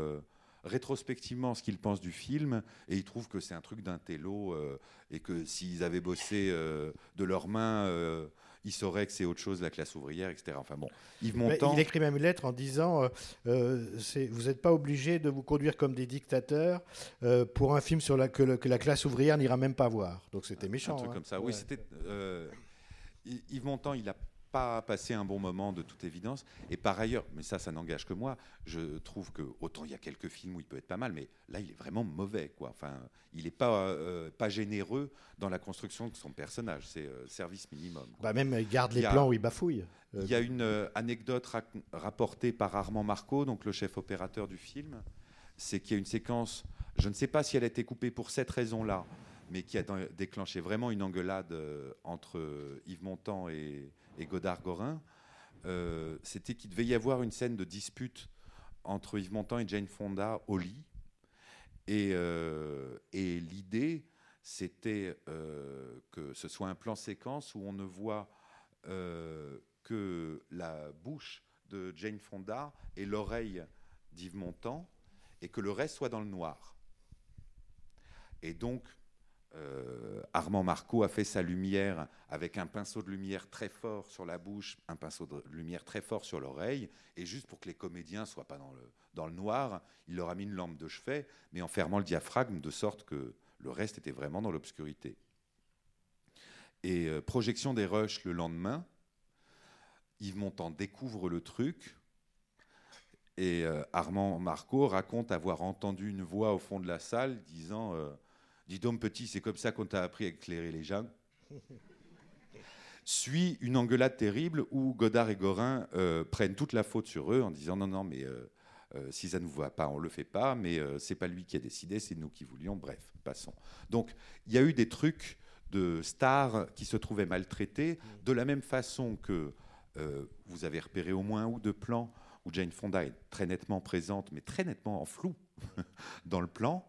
rétrospectivement ce qu'il pense du film, et il trouve que c'est un truc d'un télo, euh, et que s'ils avaient bossé euh, de leurs mains, euh, ils sauraient que c'est autre chose, la classe ouvrière, etc. Enfin bon, Yves Montand... Il écrit même une lettre en disant Vous n'êtes pas obligé de vous conduire comme des dictateurs pour un film sur la, que, le- que la classe ouvrière n'ira même pas voir. Donc c'était méchant. Un truc hein. comme ça. Oui, Ouais. c'était. Yves Montand, il n'a pas passé un bon moment de toute évidence. Et par ailleurs, mais ça, ça n'engage que moi. Je trouve que autant il y a quelques films où il peut être pas mal, mais là, il est vraiment mauvais, quoi. Enfin, il n'est pas euh, pas généreux dans la construction de son personnage. C'est euh, service minimum. quoi. Bah, même il garde les Il y a- plans où il bafouille. Euh, Il y a une euh, anecdote rapportée par Armand Marco, donc le chef opérateur du film, c'est qu'il y a une séquence, je ne sais pas si elle a été coupée pour cette raison-là, mais qui a déclenché vraiment une engueulade euh, entre euh, Yves Montand et, et Godard Gorin. Euh, C'était qu'il devait y avoir une scène de dispute entre Yves Montand et Jane Fonda au lit. Et, euh, l'idée, c'était euh, que ce soit un plan séquence où on ne voit que la bouche de Jane Fonda et l'oreille d'Yves Montand, et que le reste soit dans le noir. Et donc, euh, Armand Marco a fait sa lumière avec un pinceau de lumière très fort sur la bouche, un pinceau de lumière très fort sur l'oreille, et juste pour que les comédiens soient pas dans le, dans le noir, il leur a mis une lampe de chevet, mais en fermant le diaphragme de sorte que le reste était vraiment dans l'obscurité. Et euh, projection des rushs le lendemain. Yves Montand découvre le truc. Et euh, Armand Marco raconte avoir entendu une voix au fond de la salle disant Dis donc, petit, c'est comme ça qu'on t'a appris à éclairer les gens. Suit une engueulade terrible où Godard et Gorin euh, prennent toute la faute sur eux en disant Non, non, mais euh, euh, si ça ne vous va pas, on ne le fait pas, mais c'est pas lui qui a décidé, c'est nous qui voulions. Bref, passons. Donc, il y a eu des trucs de stars qui se trouvaient maltraités, de la même façon que vous avez repéré au moins un ou deux plans où Jane Fonda est très nettement présente, mais très nettement en flou dans le plan.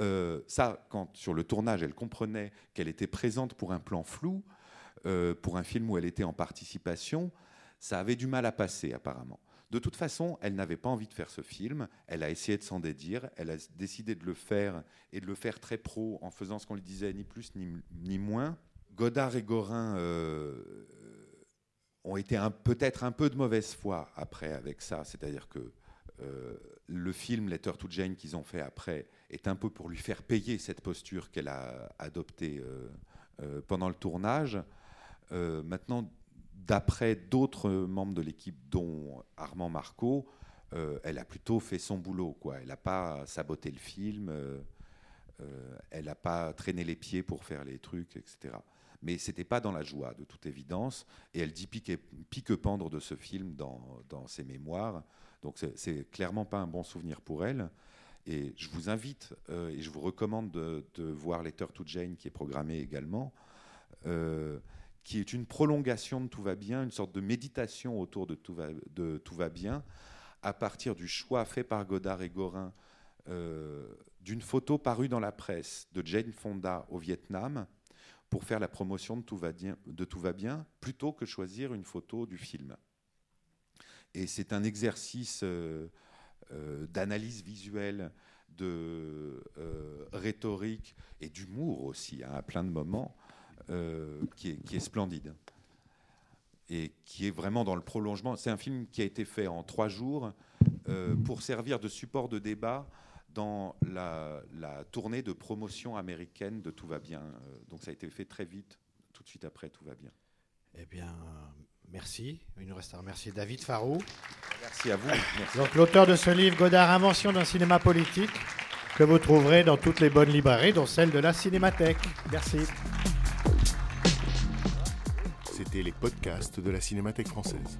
Euh, ça, quand sur le tournage, elle comprenait qu'elle était présente pour un plan flou, euh, pour un film où elle était en participation, ça avait du mal à passer apparemment. De toute façon, elle n'avait pas envie de faire ce film. Elle a essayé de s'en dédire. Elle a décidé de le faire et de le faire très pro en faisant ce qu'on lui disait, ni plus ni, moins. Godard et Gorin euh, ont été peut-être un peu de mauvaise foi après avec ça. C'est-à-dire que le film Letter to Jane qu'ils ont fait après est un peu pour lui faire payer cette posture qu'elle a adoptée euh, euh, pendant le tournage. Euh, maintenant, d'après d'autres membres de l'équipe, dont Armand Marco, elle a plutôt fait son boulot. Elle n'a pas saboté le film, elle n'a pas traîné les pieds pour faire les trucs, etc. Mais c'était pas dans la joie, de toute évidence. Et elle dit pique, pique pendre de ce film dans, dans ses mémoires. Donc c'est clairement pas un bon souvenir pour elle. Et je vous invite euh, et je vous recommande de, voir Letter to Jane qui est programmé également, euh, qui est une prolongation de Tout va bien, une sorte de méditation autour de Tout va, bien, à partir du choix fait par Godard et Gorin euh, d'une photo parue dans la presse de Jane Fonda au Vietnam pour faire la promotion de Tout va bien, de Tout va bien plutôt que choisir une photo du film. Et c'est un exercice d'analyse visuelle, de euh, rhétorique et d'humour aussi, hein, à plein de moments, euh, qui, est, qui est splendide. Et qui est vraiment dans le prolongement. C'est un film qui a été fait en trois jours euh, pour servir de support de débat dans la, la tournée de promotion américaine de Tout va bien. Euh, donc ça a été fait très vite, tout de suite après Tout va bien. Eh bien, merci. Il nous reste à remercier David Farou. Merci à vous. Merci. Donc, l'auteur de ce livre, Godard, Invention d'un cinéma politique, que vous trouverez dans toutes les bonnes librairies, dont celle de la Cinémathèque. Merci. C'était les podcasts de la Cinémathèque française.